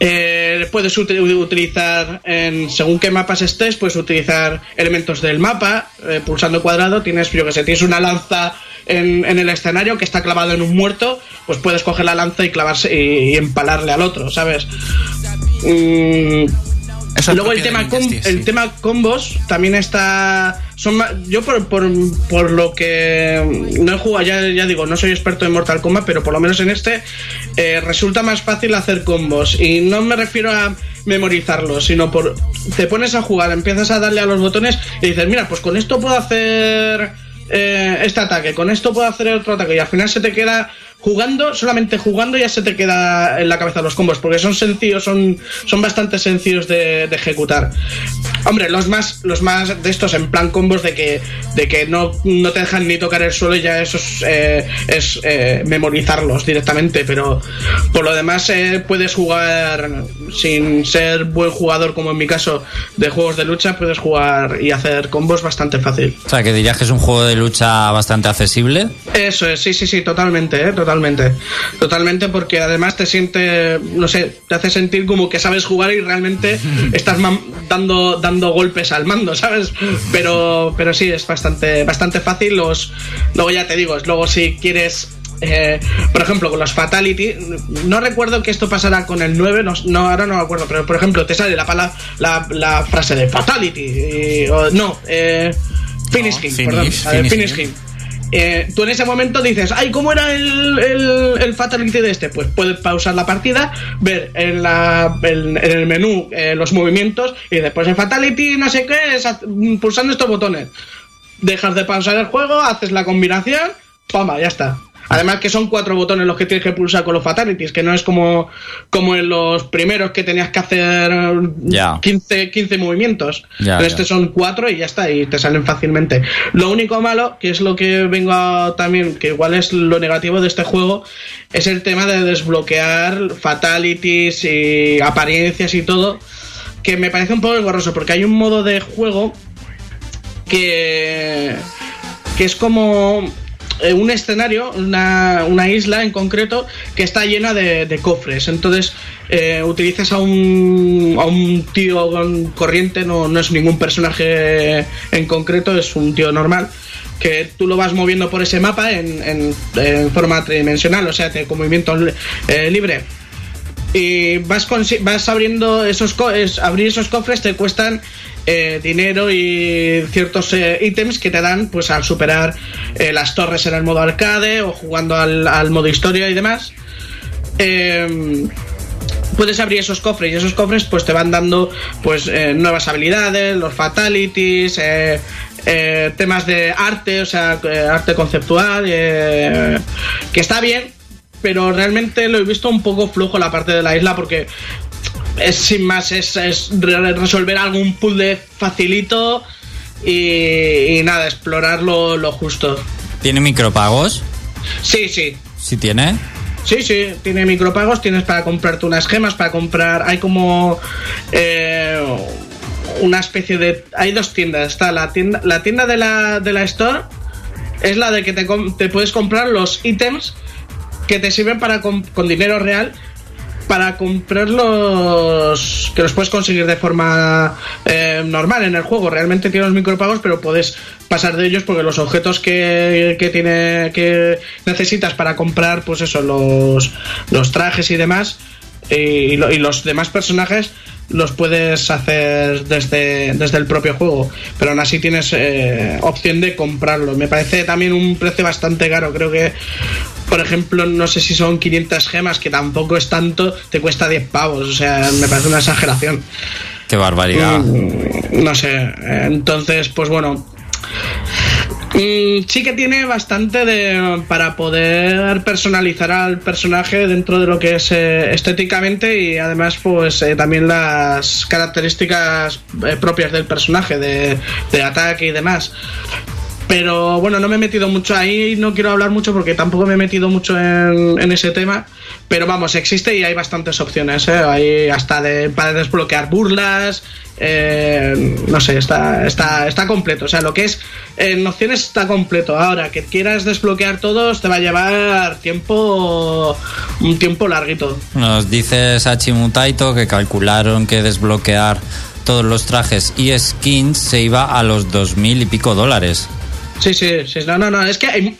Eh, puedes uti- utilizar, en, según qué mapas estés, puedes utilizar elementos del mapa, eh, pulsando cuadrado, tienes, yo que sé, tienes una lanza en, en el escenario que está clavado en un muerto, pues puedes coger la lanza y clavarse y, y empalarle al otro, ¿sabes? Mm, Eso Luego el tema, com- el sí. tema combos también está. Son yo por, por, por lo que no he jugado, ya, ya digo, no soy experto en Mortal Kombat, pero por lo menos en este eh, resulta más fácil hacer combos. Y no me refiero a memorizarlos, sino por. Te pones a jugar, empiezas a darle a los botones y dices, mira, pues con esto puedo hacer eh, este ataque, con esto puedo hacer otro ataque. Y al final se te queda jugando, solamente jugando ya se te queda en la cabeza los combos, porque son sencillos, son, son bastante sencillos de, de ejecutar. Hombre, los más, los más de estos en plan combos de que, de que no, no te dejan ni tocar el suelo, ya eso es, eh, es, eh, memorizarlos directamente, pero por lo demás eh, puedes jugar sin ser buen jugador, como en mi caso, de juegos de lucha, puedes jugar y hacer combos bastante fácil. O sea, que dirías que es un juego de lucha bastante accesible. Eso es, sí, sí, sí, totalmente, ¿eh? Totalmente. Totalmente, porque además te siente, no sé, te hace sentir como que sabes jugar y realmente estás dando, dando golpes al mando, ¿sabes? Pero, pero sí, es bastante, bastante fácil. Los, luego ya te digo, luego si quieres. eh, por ejemplo, con los Fatality, no recuerdo que esto pasara con el 9, no, no, ahora no me acuerdo, pero por ejemplo, te sale la, pala- la, la frase de Fatality, y- o- no, eh, Finish No, him, finish, perdón, finish finish. Eh, tú en ese momento dices, ay, ¿cómo era el, el, el Fatality de este? Pues puedes pausar la partida, ver en, la, en, en el menú eh, los movimientos y después el Fatality, no sé qué, pulsando estos botones. Dejas de pausar el juego, haces la combinación, ¡pamba! Ya está. Además que son cuatro botones los que tienes que pulsar con los fatalities, que no es como, como en los primeros que tenías que hacer Ya. 15, 15 movimientos. Pero ya. este son cuatro y ya está, y te salen fácilmente. Lo único malo, que es lo que vengo a también, que igual es lo negativo de este juego, es el tema de desbloquear fatalities y apariencias y todo, que me parece un poco engorroso, porque hay un modo de juego que, que es como un escenario, una, una isla en concreto, que está llena de, de cofres. Entonces, eh, utilizas a un, a un tío corriente, no, no es ningún personaje en concreto, es un tío normal. Que tú lo vas moviendo por ese mapa en, en- forma tridimensional, o sea, con movimiento eh, libre y vas, vas abriendo esos co- es- abrir esos cofres te cuestan eh, dinero y ciertos eh, ítems que te dan pues al superar eh, las torres en el modo arcade o jugando al, al modo historia y demás. Em, puedes abrir esos cofres y esos cofres pues te van dando pues eh, nuevas habilidades los fatalities temas de arte o sea arte conceptual que está bien pero realmente lo he visto un poco flojo la parte de la isla porque es sin más es, es re- resolver algún puzzle facilito y, y nada explorar lo, lo justo ¿Tiene micropagos? sí sí Sí tiene. Sí, sí, tiene micropagos, tienes para comprarte unas gemas, para comprar, hay como eh, una especie de... Hay dos tiendas, está la tienda, la tienda de la, de la Store, es la de que te, te puedes comprar los ítems que te sirven para com- con dinero real para comprar los que los puedes conseguir de forma eh, normal en el juego. Realmente tiene los micropagos, pero puedes pasar de ellos porque los objetos que, que tiene que necesitas para comprar, pues eso, los trajes y demás, y, lo- y los demás personajes los puedes hacer desde, desde el propio juego, pero aún así tienes eh, opción de comprarlo. Me parece también un precio bastante caro, creo que por ejemplo, no sé si son 500 gemas, que tampoco es tanto, te cuesta 10 pavos, o sea, me parece una exageración. Qué barbaridad. Mm, No sé, entonces, pues bueno. Mm, sí que tiene bastante de para poder personalizar al personaje dentro de lo que es eh, estéticamente y además pues eh, también las características eh, propias del personaje de, de ataque y demás pero bueno, no me he metido mucho ahí, no quiero hablar mucho porque tampoco me he metido mucho en, ese tema. Pero vamos, existe y hay bastantes opciones, ¿eh? Hay hasta de, para desbloquear burlas, eh, no sé, está, está, está completo. O sea, lo que es en opciones está completo. Ahora, que quieras desbloquear todos, te va a llevar tiempo, un tiempo larguito. Nos dice Sachi Mutaito que calcularon que desbloquear todos los trajes y skins se iba a los dos mil y pico dólares. Sí, sí, sí. No, no, no. Es que hay-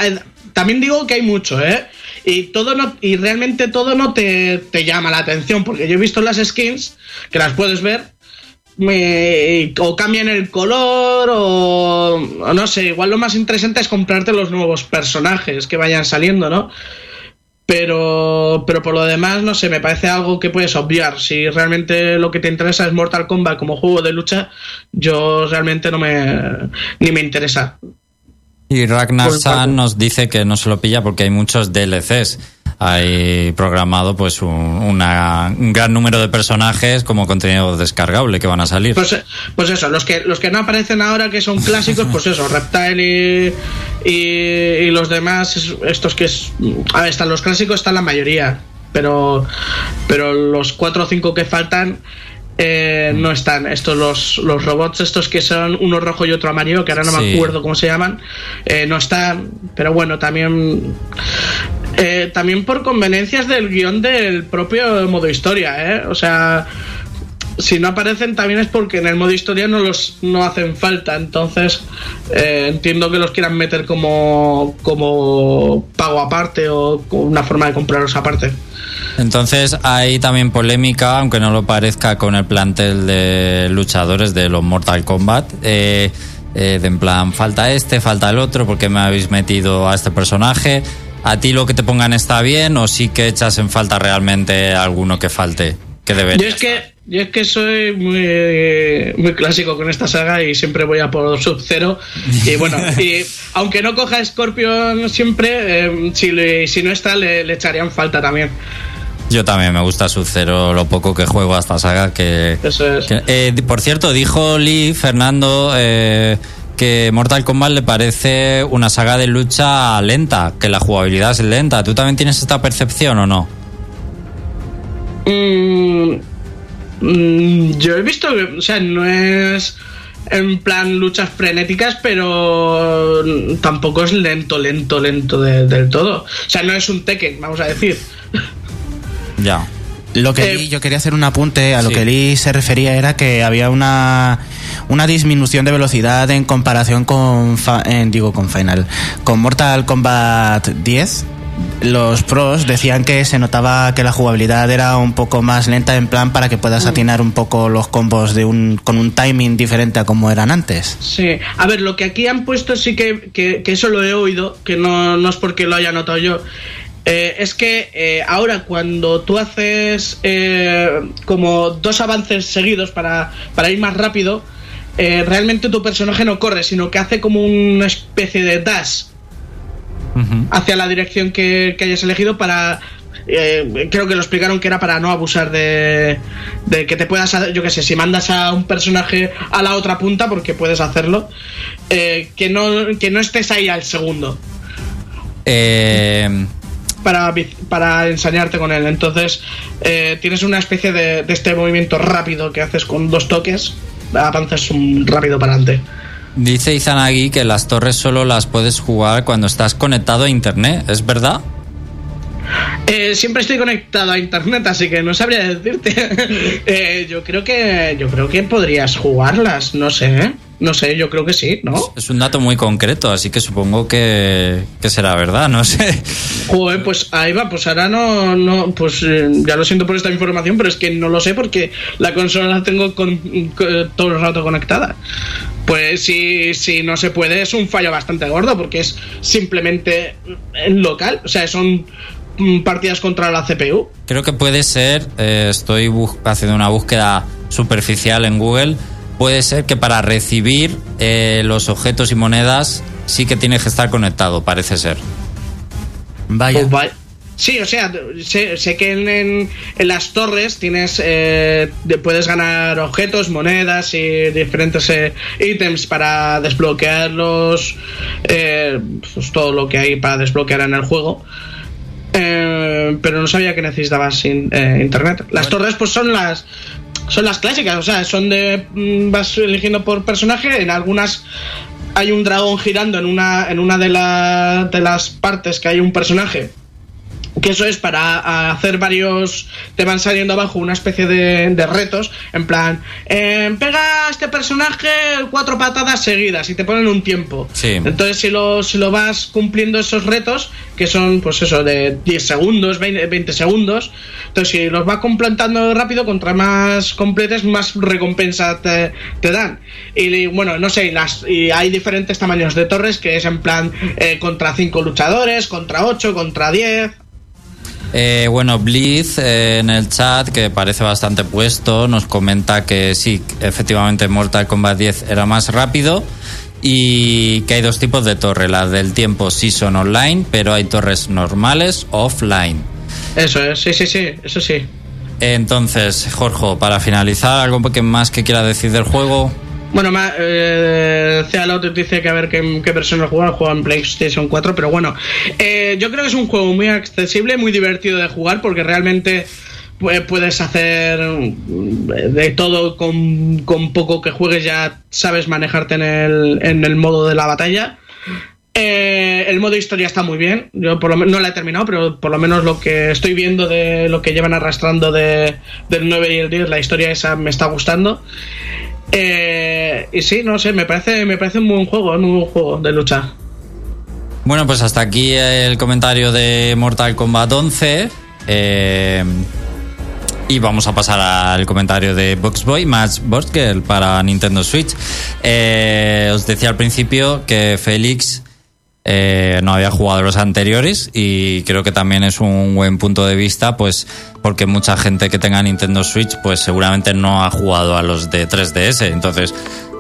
también digo que hay mucho, ¿eh? Y todo no, y realmente todo no te, te llama la atención, porque yo he visto las skins, que las puedes ver, me- o cambian el color, o no sé, igual lo más interesante es comprarte los nuevos personajes que vayan saliendo, ¿no? Pero, pero por lo demás, no sé, me parece algo que puedes obviar. Si realmente lo que te interesa es Mortal Kombat como juego de lucha, yo realmente no me, ni me interesa. Y Ragnar San nos dice que no se lo pilla porque hay muchos DLCs. Hay programado pues un, una- un gran número de personajes como contenido descargable que van a salir. Pues, pues eso, los que, los que no aparecen ahora, que son clásicos, pues eso, Reptile y, y, y los demás, es- estos que es... A ver, están los clásicos, están la mayoría, pero, pero los cuatro o cinco que faltan eh, no están. Estos, los, los robots estos que son uno rojo y otro amarillo, que ahora no me acuerdo cómo se llaman, eh, no están, pero bueno, también... eh, también por conveniencias del guion del propio modo historia, ¿eh? O sea, si no aparecen también es porque en el modo historia no los no hacen falta entonces eh, entiendo que los quieran meter como como pago aparte o una forma de comprarlos aparte Entonces hay también polémica, aunque no lo parezca, con el plantel de luchadores de los Mortal Kombat. Eh, eh, de en plan, falta este, falta el otro, porque me habéis metido a este personaje? ¿A ti lo que te pongan está bien o sí que echas en falta realmente alguno que falte? Que debería yo es que Yo es que soy muy, muy clásico con esta saga y siempre voy a por Sub-Zero. Y bueno, y aunque no coja Scorpion siempre, eh, si, si no está, le, echarían falta también. Yo también me gusta Sub-Zero, lo poco que juego a esta saga. Que, Eso es. eh, por cierto, dijo Lee, Fernando, eh, que Mortal Kombat le parece una saga de lucha lenta, que la jugabilidad es lenta. ¿Tú también tienes esta percepción o no? Mm, yo he visto que, o sea, no es en plan luchas frenéticas, pero tampoco es lento, lento, lento del todo. O sea, no es un Tekken, vamos a decir. Ya. Lo que Eh, Lee- yo quería hacer un apunte a lo sí. que Lee se refería era que había una una disminución de velocidad en comparación con fa- digo con Final con Mortal Kombat 10 los pros decían que se notaba que la jugabilidad era un poco más lenta en plan para que puedas atinar un poco los combos de un con un timing diferente a como eran antes. Sí, a ver, lo que aquí han puesto sí que, que, que eso lo he oído, que no, no es porque lo haya notado yo. Eh, es que eh, ahora cuando tú haces eh, como dos avances seguidos para, para ir más rápido, realmente tu personaje no corre, sino que hace como una especie de dash Hacia la dirección que, que hayas elegido para... eh, creo que lo explicaron que era para no abusar de, de que te puedas, yo qué sé, si mandas a un personaje a la otra punta, porque puedes hacerlo, eh, que, no, que no estés ahí al segundo Eh, para, para ensañarte con él. Entonces eh, tienes una especie de, de este movimiento rápido que haces con dos toques, avanzas un rápido para adelante. Dice Izanagi que las torres solo las puedes jugar cuando estás conectado a internet, ¿es verdad? Eh, siempre estoy conectado a internet, así que no sabría decirte. Eh, yo creo que yo creo que podrías jugarlas, no sé, ¿eh? No sé, yo creo que sí, ¿no? Es un dato muy concreto, así que supongo que, que será verdad, no sé. Joder, pues ahí va, pues ahora no, no, pues eh, ya lo siento por esta información, pero es que no lo sé porque la consola la tengo con, con- todo el rato conectada. Pues si, si no se puede es un fallo bastante gordo porque es simplemente en local, o sea, son mm, partidas contra la CPU. Creo que puede ser, eh, estoy haciendo una búsqueda superficial en Google, puede ser que para recibir eh, los objetos y monedas sí que tienes que estar conectado, parece ser. Vaya. Pues. Sí, o sea, sé, sé que en, en- en las torres tienes eh, de- puedes ganar objetos, monedas y diferentes eh, ítems para desbloquearlos, eh, pues todo lo que hay para desbloquear en el juego. Eh, pero no sabía que necesitabas in- eh, internet. Las torres, pues son las son las clásicas, o sea, son de mm, vas eligiendo por personaje. En algunas hay un dragón girando en una en una de, la- de las partes que hay un personaje que eso es para hacer varios te van saliendo abajo una especie de, de retos en plan eh, pega a este personaje cuatro patadas seguidas y te ponen un tiempo Sí. entonces si lo, si lo vas cumpliendo esos retos que son pues eso de 10 segundos 20, 20 segundos entonces si los vas completando rápido contra más completes más recompensa te, te dan y bueno no sé y las y hay diferentes tamaños de torres que es en plan eh, contra 5 luchadores contra 8 contra 10 Eh, bueno, Blitz eh, en el chat, que parece bastante puesto, nos comenta que sí, efectivamente Mortal Kombat 10 era más rápido y que hay dos tipos de torre. Las del tiempo sí son online, pero hay torres normales offline. Eso es, sí, sí, sí, eso sí. Entonces, Jorge, para finalizar, ¿algo más que quiera decir del juego? Bueno, ma, eh, dice que a ver qué, qué lo juega, juega en PlayStation 4, pero bueno, eh, yo creo que es un juego muy accesible, muy divertido de jugar, porque realmente pu- puedes hacer mm, de todo con, con poco que juegues, ya sabes manejarte en el, en el modo de la batalla. Eh, el modo historia está muy bien. Yo por lo menos no la he terminado, pero por lo menos lo que estoy viendo de lo que llevan arrastrando de, del 9 y el 10, la historia esa me está gustando. Eh, y sí, no sé, me parece, me parece un buen juego, un buen juego de lucha. Bueno, pues hasta aquí el comentario de Mortal Kombat 11. eh, y vamos a pasar al comentario de Boxboy más Board Girl para Nintendo Switch. Eh, os decía al principio que Félix eh, no había jugado los anteriores y creo que también es un buen punto de vista, pues porque mucha gente que tenga Nintendo Switch, pues seguramente no ha jugado a los de 3DS. Entonces,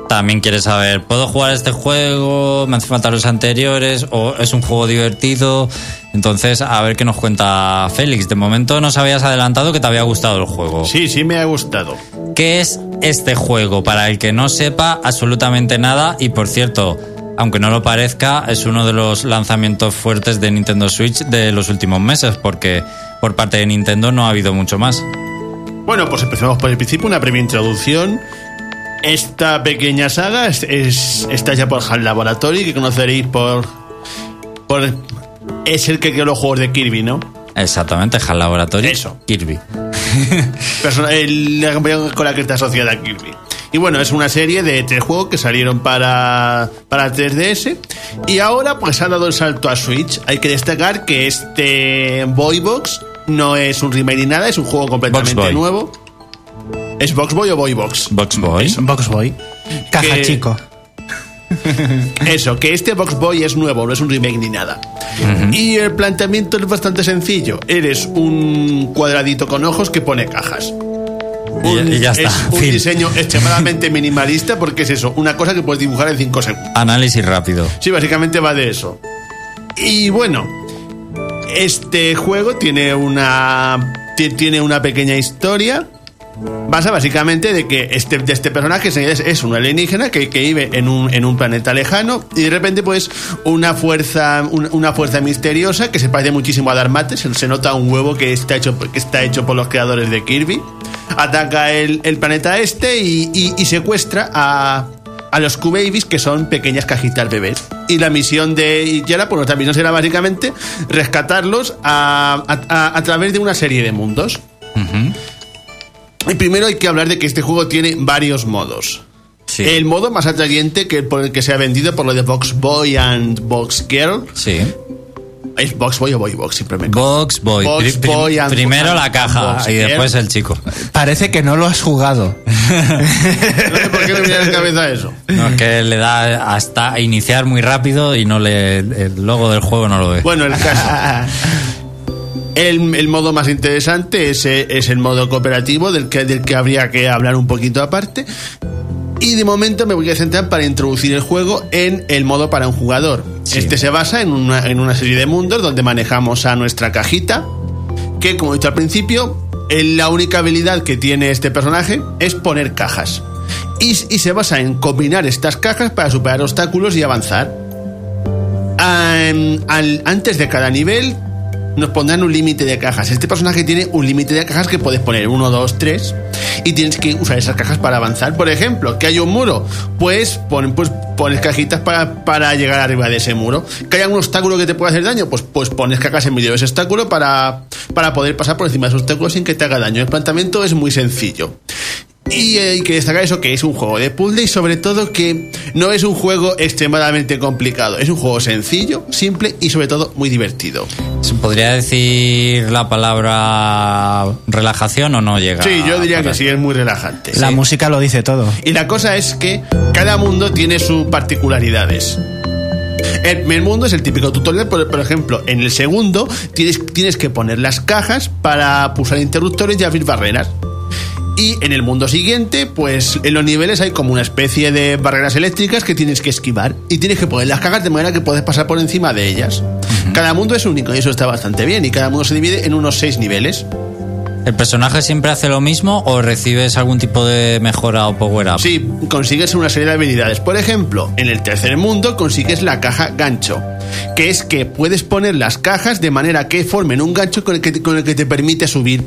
también quiere saber, ¿puedo jugar este juego? ¿Me hace falta los anteriores? ¿O es un juego divertido? Entonces, a ver qué nos cuenta Félix. De momento nos habías adelantado que te había gustado el juego. Sí, sí me ha gustado. ¿Qué es este juego? Para el que no sepa absolutamente nada, y por cierto, aunque no lo parezca, es uno de los lanzamientos fuertes de Nintendo Switch de los últimos meses, porque por parte de Nintendo no ha habido mucho más. Bueno, pues empezamos por el principio, una breve introducción. Esta pequeña saga es, es- está hecha por HAL Laboratory, que conoceréis por, por... Es el que creó los juegos de Kirby, ¿no? Exactamente, HAL Laboratory. Eso. Kirby. Persona- el- la compañía con la que está asociada a Kirby. Y bueno, es una serie de tres juegos que salieron para, para 3DS. Y ahora pues ha dado el salto a Switch. Hay que destacar que este Boy Box no es un remake ni nada, es un juego completamente nuevo. ¿Es Box Boy o Boy Box? Box Boy. Box Boy. Caja Que- chico. Eso, que este Box Boy es nuevo, no es un remake ni nada. Y el planteamiento es bastante sencillo. Eres un cuadradito con ojos que pone cajas. Un- y ya está, Es un fin. diseño extremadamente minimalista porque es eso, una cosa que puedes dibujar en 5 segundos. Análisis rápido. Sí, básicamente va de eso. Y bueno, este juego tiene una ti- tiene una pequeña historia. Basa básicamente de que este, de este personaje es, es un alienígena que, que vive en un, en un planeta lejano y de repente pues una fuerza un- una fuerza misteriosa que se parece muchísimo a Darmate, se, se nota un huevo que está hecho que está hecho por los creadores de Kirby. Ataca el, el planeta este y, y- y secuestra a, a los Q-Babies, que son pequeñas cajitas bebés. Y la misión de Yara, pues nuestra misión será básicamente rescatarlos a, a- a- a través de una serie de mundos. Y primero hay que hablar de que este juego tiene varios modos. Sí. El modo más atrayente que por el que se ha vendido por lo de Box Boy and Box Girl Sí. Es Box Boy o Boy Box, siempre me Box Boy. Box prim- Boy and- primero la caja Box y después el chico. Parece que no lo has jugado. No sé por qué me viene a la cabeza eso. No, es que le da hasta iniciar muy rápido y no le el logo del juego no lo ve. Bueno, el caso. El, el modo más interesante es, eh, es el modo cooperativo, del que, del que habría que hablar un poquito aparte. Y de momento me voy a centrar para introducir el juego en el modo para un jugador. Sí. Este se basa en una, en una serie de mundos donde manejamos a nuestra cajita, que como he dicho al principio, la única habilidad que tiene este personaje es poner cajas. Y, y se basa en combinar estas cajas para superar obstáculos y avanzar. Al- antes de cada nivel nos pondrán un límite de cajas. Este personaje tiene un límite de cajas que puedes poner 1, 2, 3 y tienes que usar esas cajas para avanzar. Por ejemplo, que hay un muro, pues, pues pones cajitas para, llegar arriba de ese muro. Que haya un obstáculo que te pueda hacer daño, pues, pues pones cajas en medio de ese obstáculo para, para poder pasar por encima de esos obstáculos sin que te haga daño. El planteamiento es muy sencillo. Y hay que destacar eso que es un juego de puzzle y sobre todo que no es un juego extremadamente complicado. Es un juego sencillo, simple y sobre todo muy divertido. ¿Se podría decir la palabra relajación o no llega? Sí, yo diría que sí, es muy relajante. La música lo dice todo. Y la cosa es que cada mundo tiene sus particularidades. El primer mundo es el típico tutorial, por, por ejemplo, en el segundo tienes, tienes que poner las cajas para pulsar interruptores y abrir barreras. Y en el mundo siguiente, pues en los niveles hay como una especie de barreras eléctricas que tienes que esquivar. Y tienes que poner las cajas de manera que puedes pasar por encima de ellas. Cada mundo es único y eso está bastante bien. Y cada mundo se divide en unos seis niveles. ¿El personaje siempre hace lo mismo o recibes algún tipo de mejora o power up? Sí, consigues una serie de habilidades. Por ejemplo, en el tercer mundo consigues la caja gancho, que es que puedes poner las cajas de manera que formen un gancho con el que, con el que te permite subir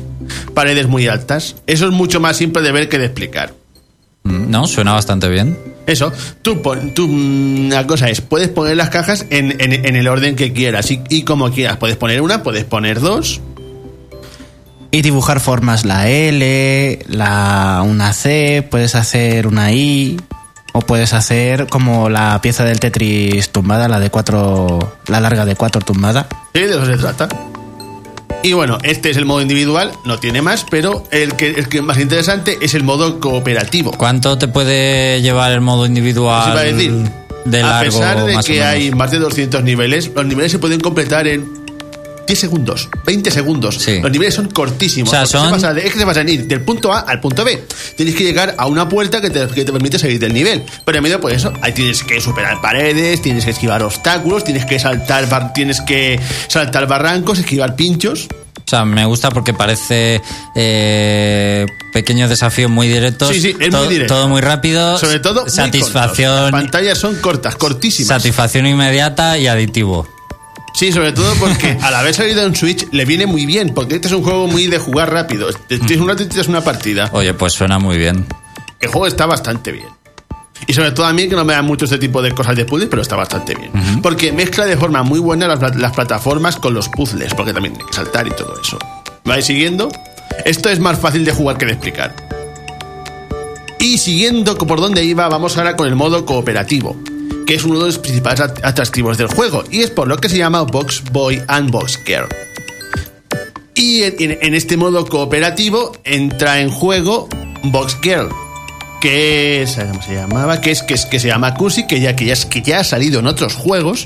paredes muy altas. Eso es mucho más simple de ver que de explicar. Mm, No, suena bastante bien. Eso, tú, pon, tú mm, la cosa es, puedes poner las cajas en, en- en el orden que quieras y, y como quieras. Puedes poner una, puedes poner dos. Y dibujar formas, la L, la una C, puedes hacer una I, o puedes hacer como la pieza del Tetris tumbada, la de cuatro, la larga de cuatro tumbada. Sí, de eso se trata. Y bueno, este es el modo individual, no tiene más, pero el que, el que es más interesante es el modo cooperativo. ¿Cuánto te puede llevar el modo individual? Iba a decir. de a pesar de que hay más de 200 niveles, los niveles se pueden completar en 10 segundos, 20 segundos. Sí. Los niveles son cortísimos. O sea, se son- pasa es que se vas a ir del punto A al punto B. Tienes que llegar a una puerta que te, que te permite salir del nivel. Pero en medio, pues eso, ahí tienes que superar paredes, tienes que esquivar obstáculos, tienes que saltar, bar- tienes que saltar barrancos, esquivar pinchos. O sea, me gusta porque parece eh, pequeños desafíos muy directos. Sí, sí, es todo, muy directo. todo muy rápido. Sobre todo, muy satisfacción, Las pantallas son cortas, cortísimas. satisfacción inmediata y aditivo. Sí, sobre todo porque al haber salido en Switch le viene muy bien, porque este es un juego muy de jugar rápido. Tienes un rato y tienes una partida. Oye, pues suena muy bien. El juego está bastante bien. Y sobre todo a mí que no me dan mucho este tipo de cosas de puzzles, pero está bastante bien. Porque mezcla de forma muy buena las, las plataformas con los puzzles, porque también hay que saltar y todo eso. ¿Me vais siguiendo? Esto es más fácil de jugar que de explicar. Y siguiendo por donde iba, vamos ahora con el modo cooperativo, que es uno de los principales at- atractivos del juego, y es por lo que se llama Box Boy and Box Girl. Y en, este modo cooperativo entra en juego Box Girl, que es, ¿cómo se llamaba? Que es que, es, que se llama Cusi, que ya, que, ya, que ya ha salido en otros juegos.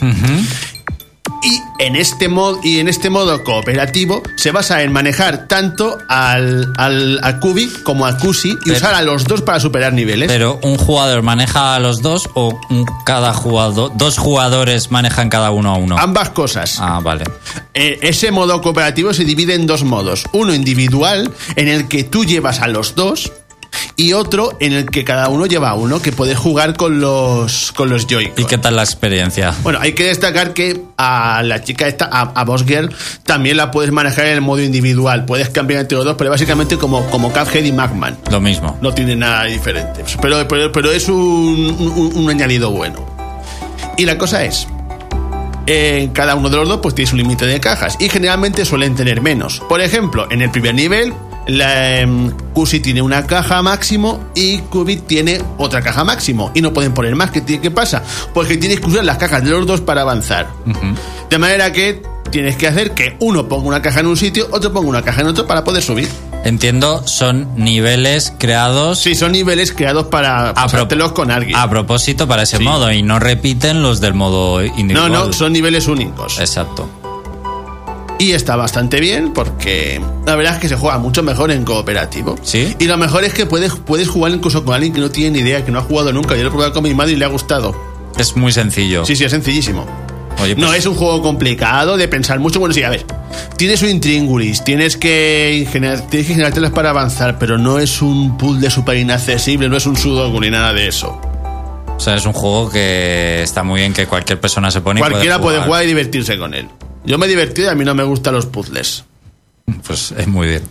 En este modo y en este modo cooperativo se basa en manejar tanto al, al a Kubi como a Kusi y Pero- usar a los dos para superar niveles. Pero un jugador maneja a los dos o cada jugador, dos jugadores manejan cada uno a uno. Ambas cosas. Ah, vale. Eh, ese modo cooperativo se divide en dos modos. Uno individual, en el que tú llevas a los dos, y otro en el que cada uno lleva uno, que puedes jugar con los, con los joy ¿Y qué tal la experiencia? Bueno, hay que destacar que a la chica esta, a, a Boss Girl, también la puedes manejar en el modo individual. Puedes cambiar entre los dos, pero básicamente como, como Cuphead y Magman. Lo mismo. No tiene nada diferente. Pero, pero, pero es un, un- un añadido bueno. Y la cosa es, en cada uno de los dos pues tienes un límite de cajas y generalmente suelen tener menos. Por ejemplo, en el primer nivel, la em, tiene una caja máximo y Kubit tiene otra caja máximo y no pueden poner más. ¿Qué, tiene- qué pasa? Pues que tienes que usar las cajas de los dos para avanzar. De manera que tienes que hacer que uno ponga una caja en un sitio, otro ponga una caja en otro para poder subir. Entiendo, son niveles creados Sí, son niveles creados para pasártelos con alguien. a propósito para ese Sí. modo y no repiten los del modo No, individual. no, son niveles únicos. Exacto. Y está bastante bien porque la verdad es que se juega mucho mejor en cooperativo. ¿Sí? Y lo mejor es que puedes, puedes jugar incluso con alguien que no tiene ni idea, que no ha jugado nunca. Yo lo he probado con mi madre y le ha gustado. Es muy sencillo. Sí, sí, es sencillísimo. Oye, pues- No es un juego complicado de pensar mucho. Bueno, sí, a ver. Tienes un intríngulis, tienes que, ingeniar, tienes que ingeniártelas para avanzar, pero no es un puzzle súper inaccesible, no es un sudoku ni nada de eso. O sea, es un juego que está muy bien que cualquier persona se pone y Cualquiera puede puede jugar y divertirse con él. Yo me he divertido y a mí no me gustan los puzzles. Pues es muy bien.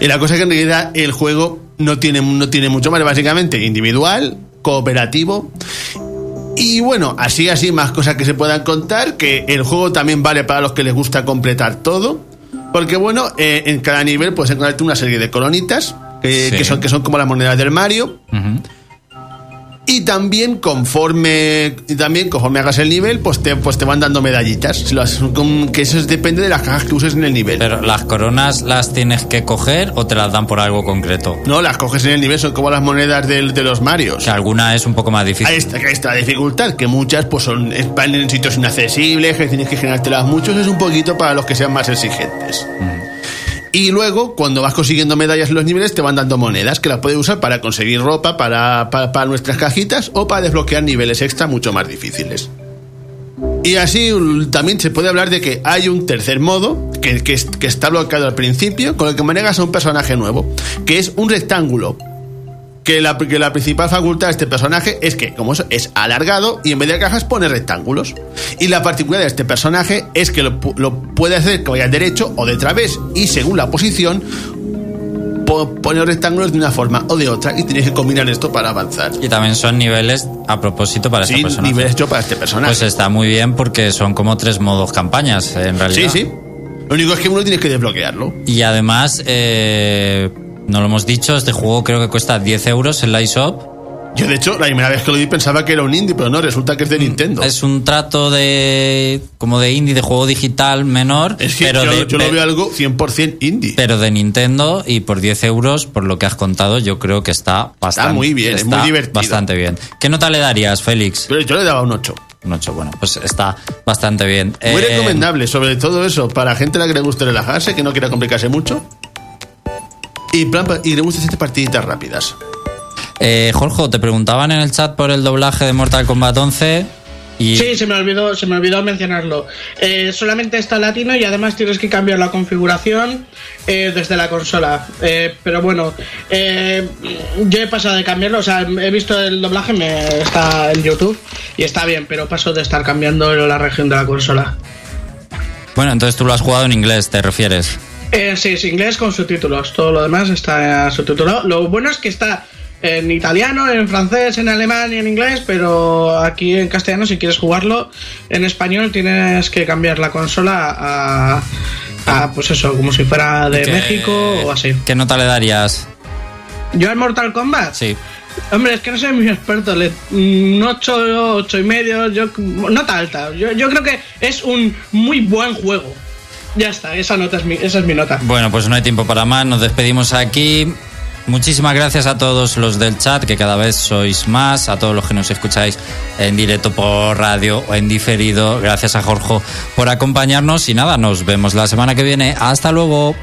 Y la cosa es que en realidad el juego no tiene, no tiene mucho más, básicamente individual, cooperativo. Y bueno, así, así, más cosas que se puedan contar, que el juego también vale para los que les gusta completar todo. Porque bueno, eh, en cada nivel puedes encontrarte una serie de colonitas, que, Sí. que son, que son como las monedas del Mario. Y también conforme y también conforme hagas el nivel, pues te, pues te van dando medallitas. Que eso depende de las cajas que uses en el nivel. Pero las coronas las tienes que coger o te las dan por algo concreto. No, las coges en el nivel, son como las monedas del- de los Marios. Que alguna es un poco más difícil. Ahí está, ahí está la dificultad, que muchas pues son van en sitios inaccesibles, que tienes que generártelas muchos, es un poquito para los que sean más exigentes. Y luego, cuando vas consiguiendo medallas en los niveles, te van dando monedas que las puedes usar para conseguir ropa, para, para, nuestras cajitas o para desbloquear niveles extra mucho más difíciles. Y así también se puede hablar de que hay un tercer modo que, que que está bloqueado al principio, con el que manejas a un personaje nuevo, que es un rectángulo que la, que la principal facultad de este personaje es que, como eso, es alargado y en vez de cajas pone rectángulos. Y la particularidad de este personaje es que lo, pu- lo puede hacer que vaya derecho o de través y según la posición po- pone los rectángulos de una forma o de otra y tienes que combinar esto para avanzar. Y también son niveles a propósito para Sí, esta persona. nivel hecho para este personaje. Pues está muy bien porque son como tres modos campañas, en sí, realidad. sí. Lo único es que uno tienes que desbloquearlo. Y además, eh, no lo hemos dicho, este juego creo que cuesta 10 euros en la eShop. Yo, de hecho, la primera vez que lo vi pensaba que era un indie, pero no, resulta que es de Nintendo. Es un trato de. como de indie, de juego digital menor. Es que pero yo, de, yo lo veo algo 100% indie. pero de Nintendo y por 10 euros, por lo que has contado, yo creo que está bastante muy bien, es está muy divertido. Bastante bien. ¿Qué nota le darías, Félix? Pero yo le daba un 8. Un 8, bueno, pues está bastante bien. Muy Eh, recomendable, sobre todo eso, para gente a la que le guste relajarse, que no quiera complicarse mucho. Y, plan- y le gusta hacer partiditas rápidas. Eh, Jorge, te preguntaban en el chat por el doblaje de Mortal Kombat 11 y Sí, se me olvidó, se me olvidó mencionarlo. Eh, solamente está latino y además tienes que cambiar la configuración eh, desde la consola. Eh, pero bueno, eh, yo he pasado de cambiarlo, o sea, he visto el doblaje, me está en YouTube y está bien, pero paso de estar cambiando la región de la consola. bueno, entonces tú lo has jugado en inglés, ¿te refieres? Eh, sí, es inglés con subtítulos. Todo lo demás está subtitulado. Lo bueno es que está en italiano, en francés, en alemán y en inglés, pero aquí en castellano, si quieres jugarlo en español, tienes que cambiar la consola a, a, pues eso, como si fuera de ¿Qué- México o así. ¿Qué nota le darías? ¿Yo en Mortal Kombat? Sí. Hombre, es que no soy muy experto. Le, un 8, 8 y medio, yo, nota alta. Yo, yo creo que es un muy buen juego. Ya está, esa nota es mi, esa es mi nota. Bueno, pues no hay tiempo para más, nos despedimos aquí. Muchísimas gracias a todos los del chat, que cada vez sois más, a todos los que nos escucháis en directo por radio o en diferido. Gracias a Jorge por acompañarnos y nada, nos vemos la semana que viene. Hasta luego.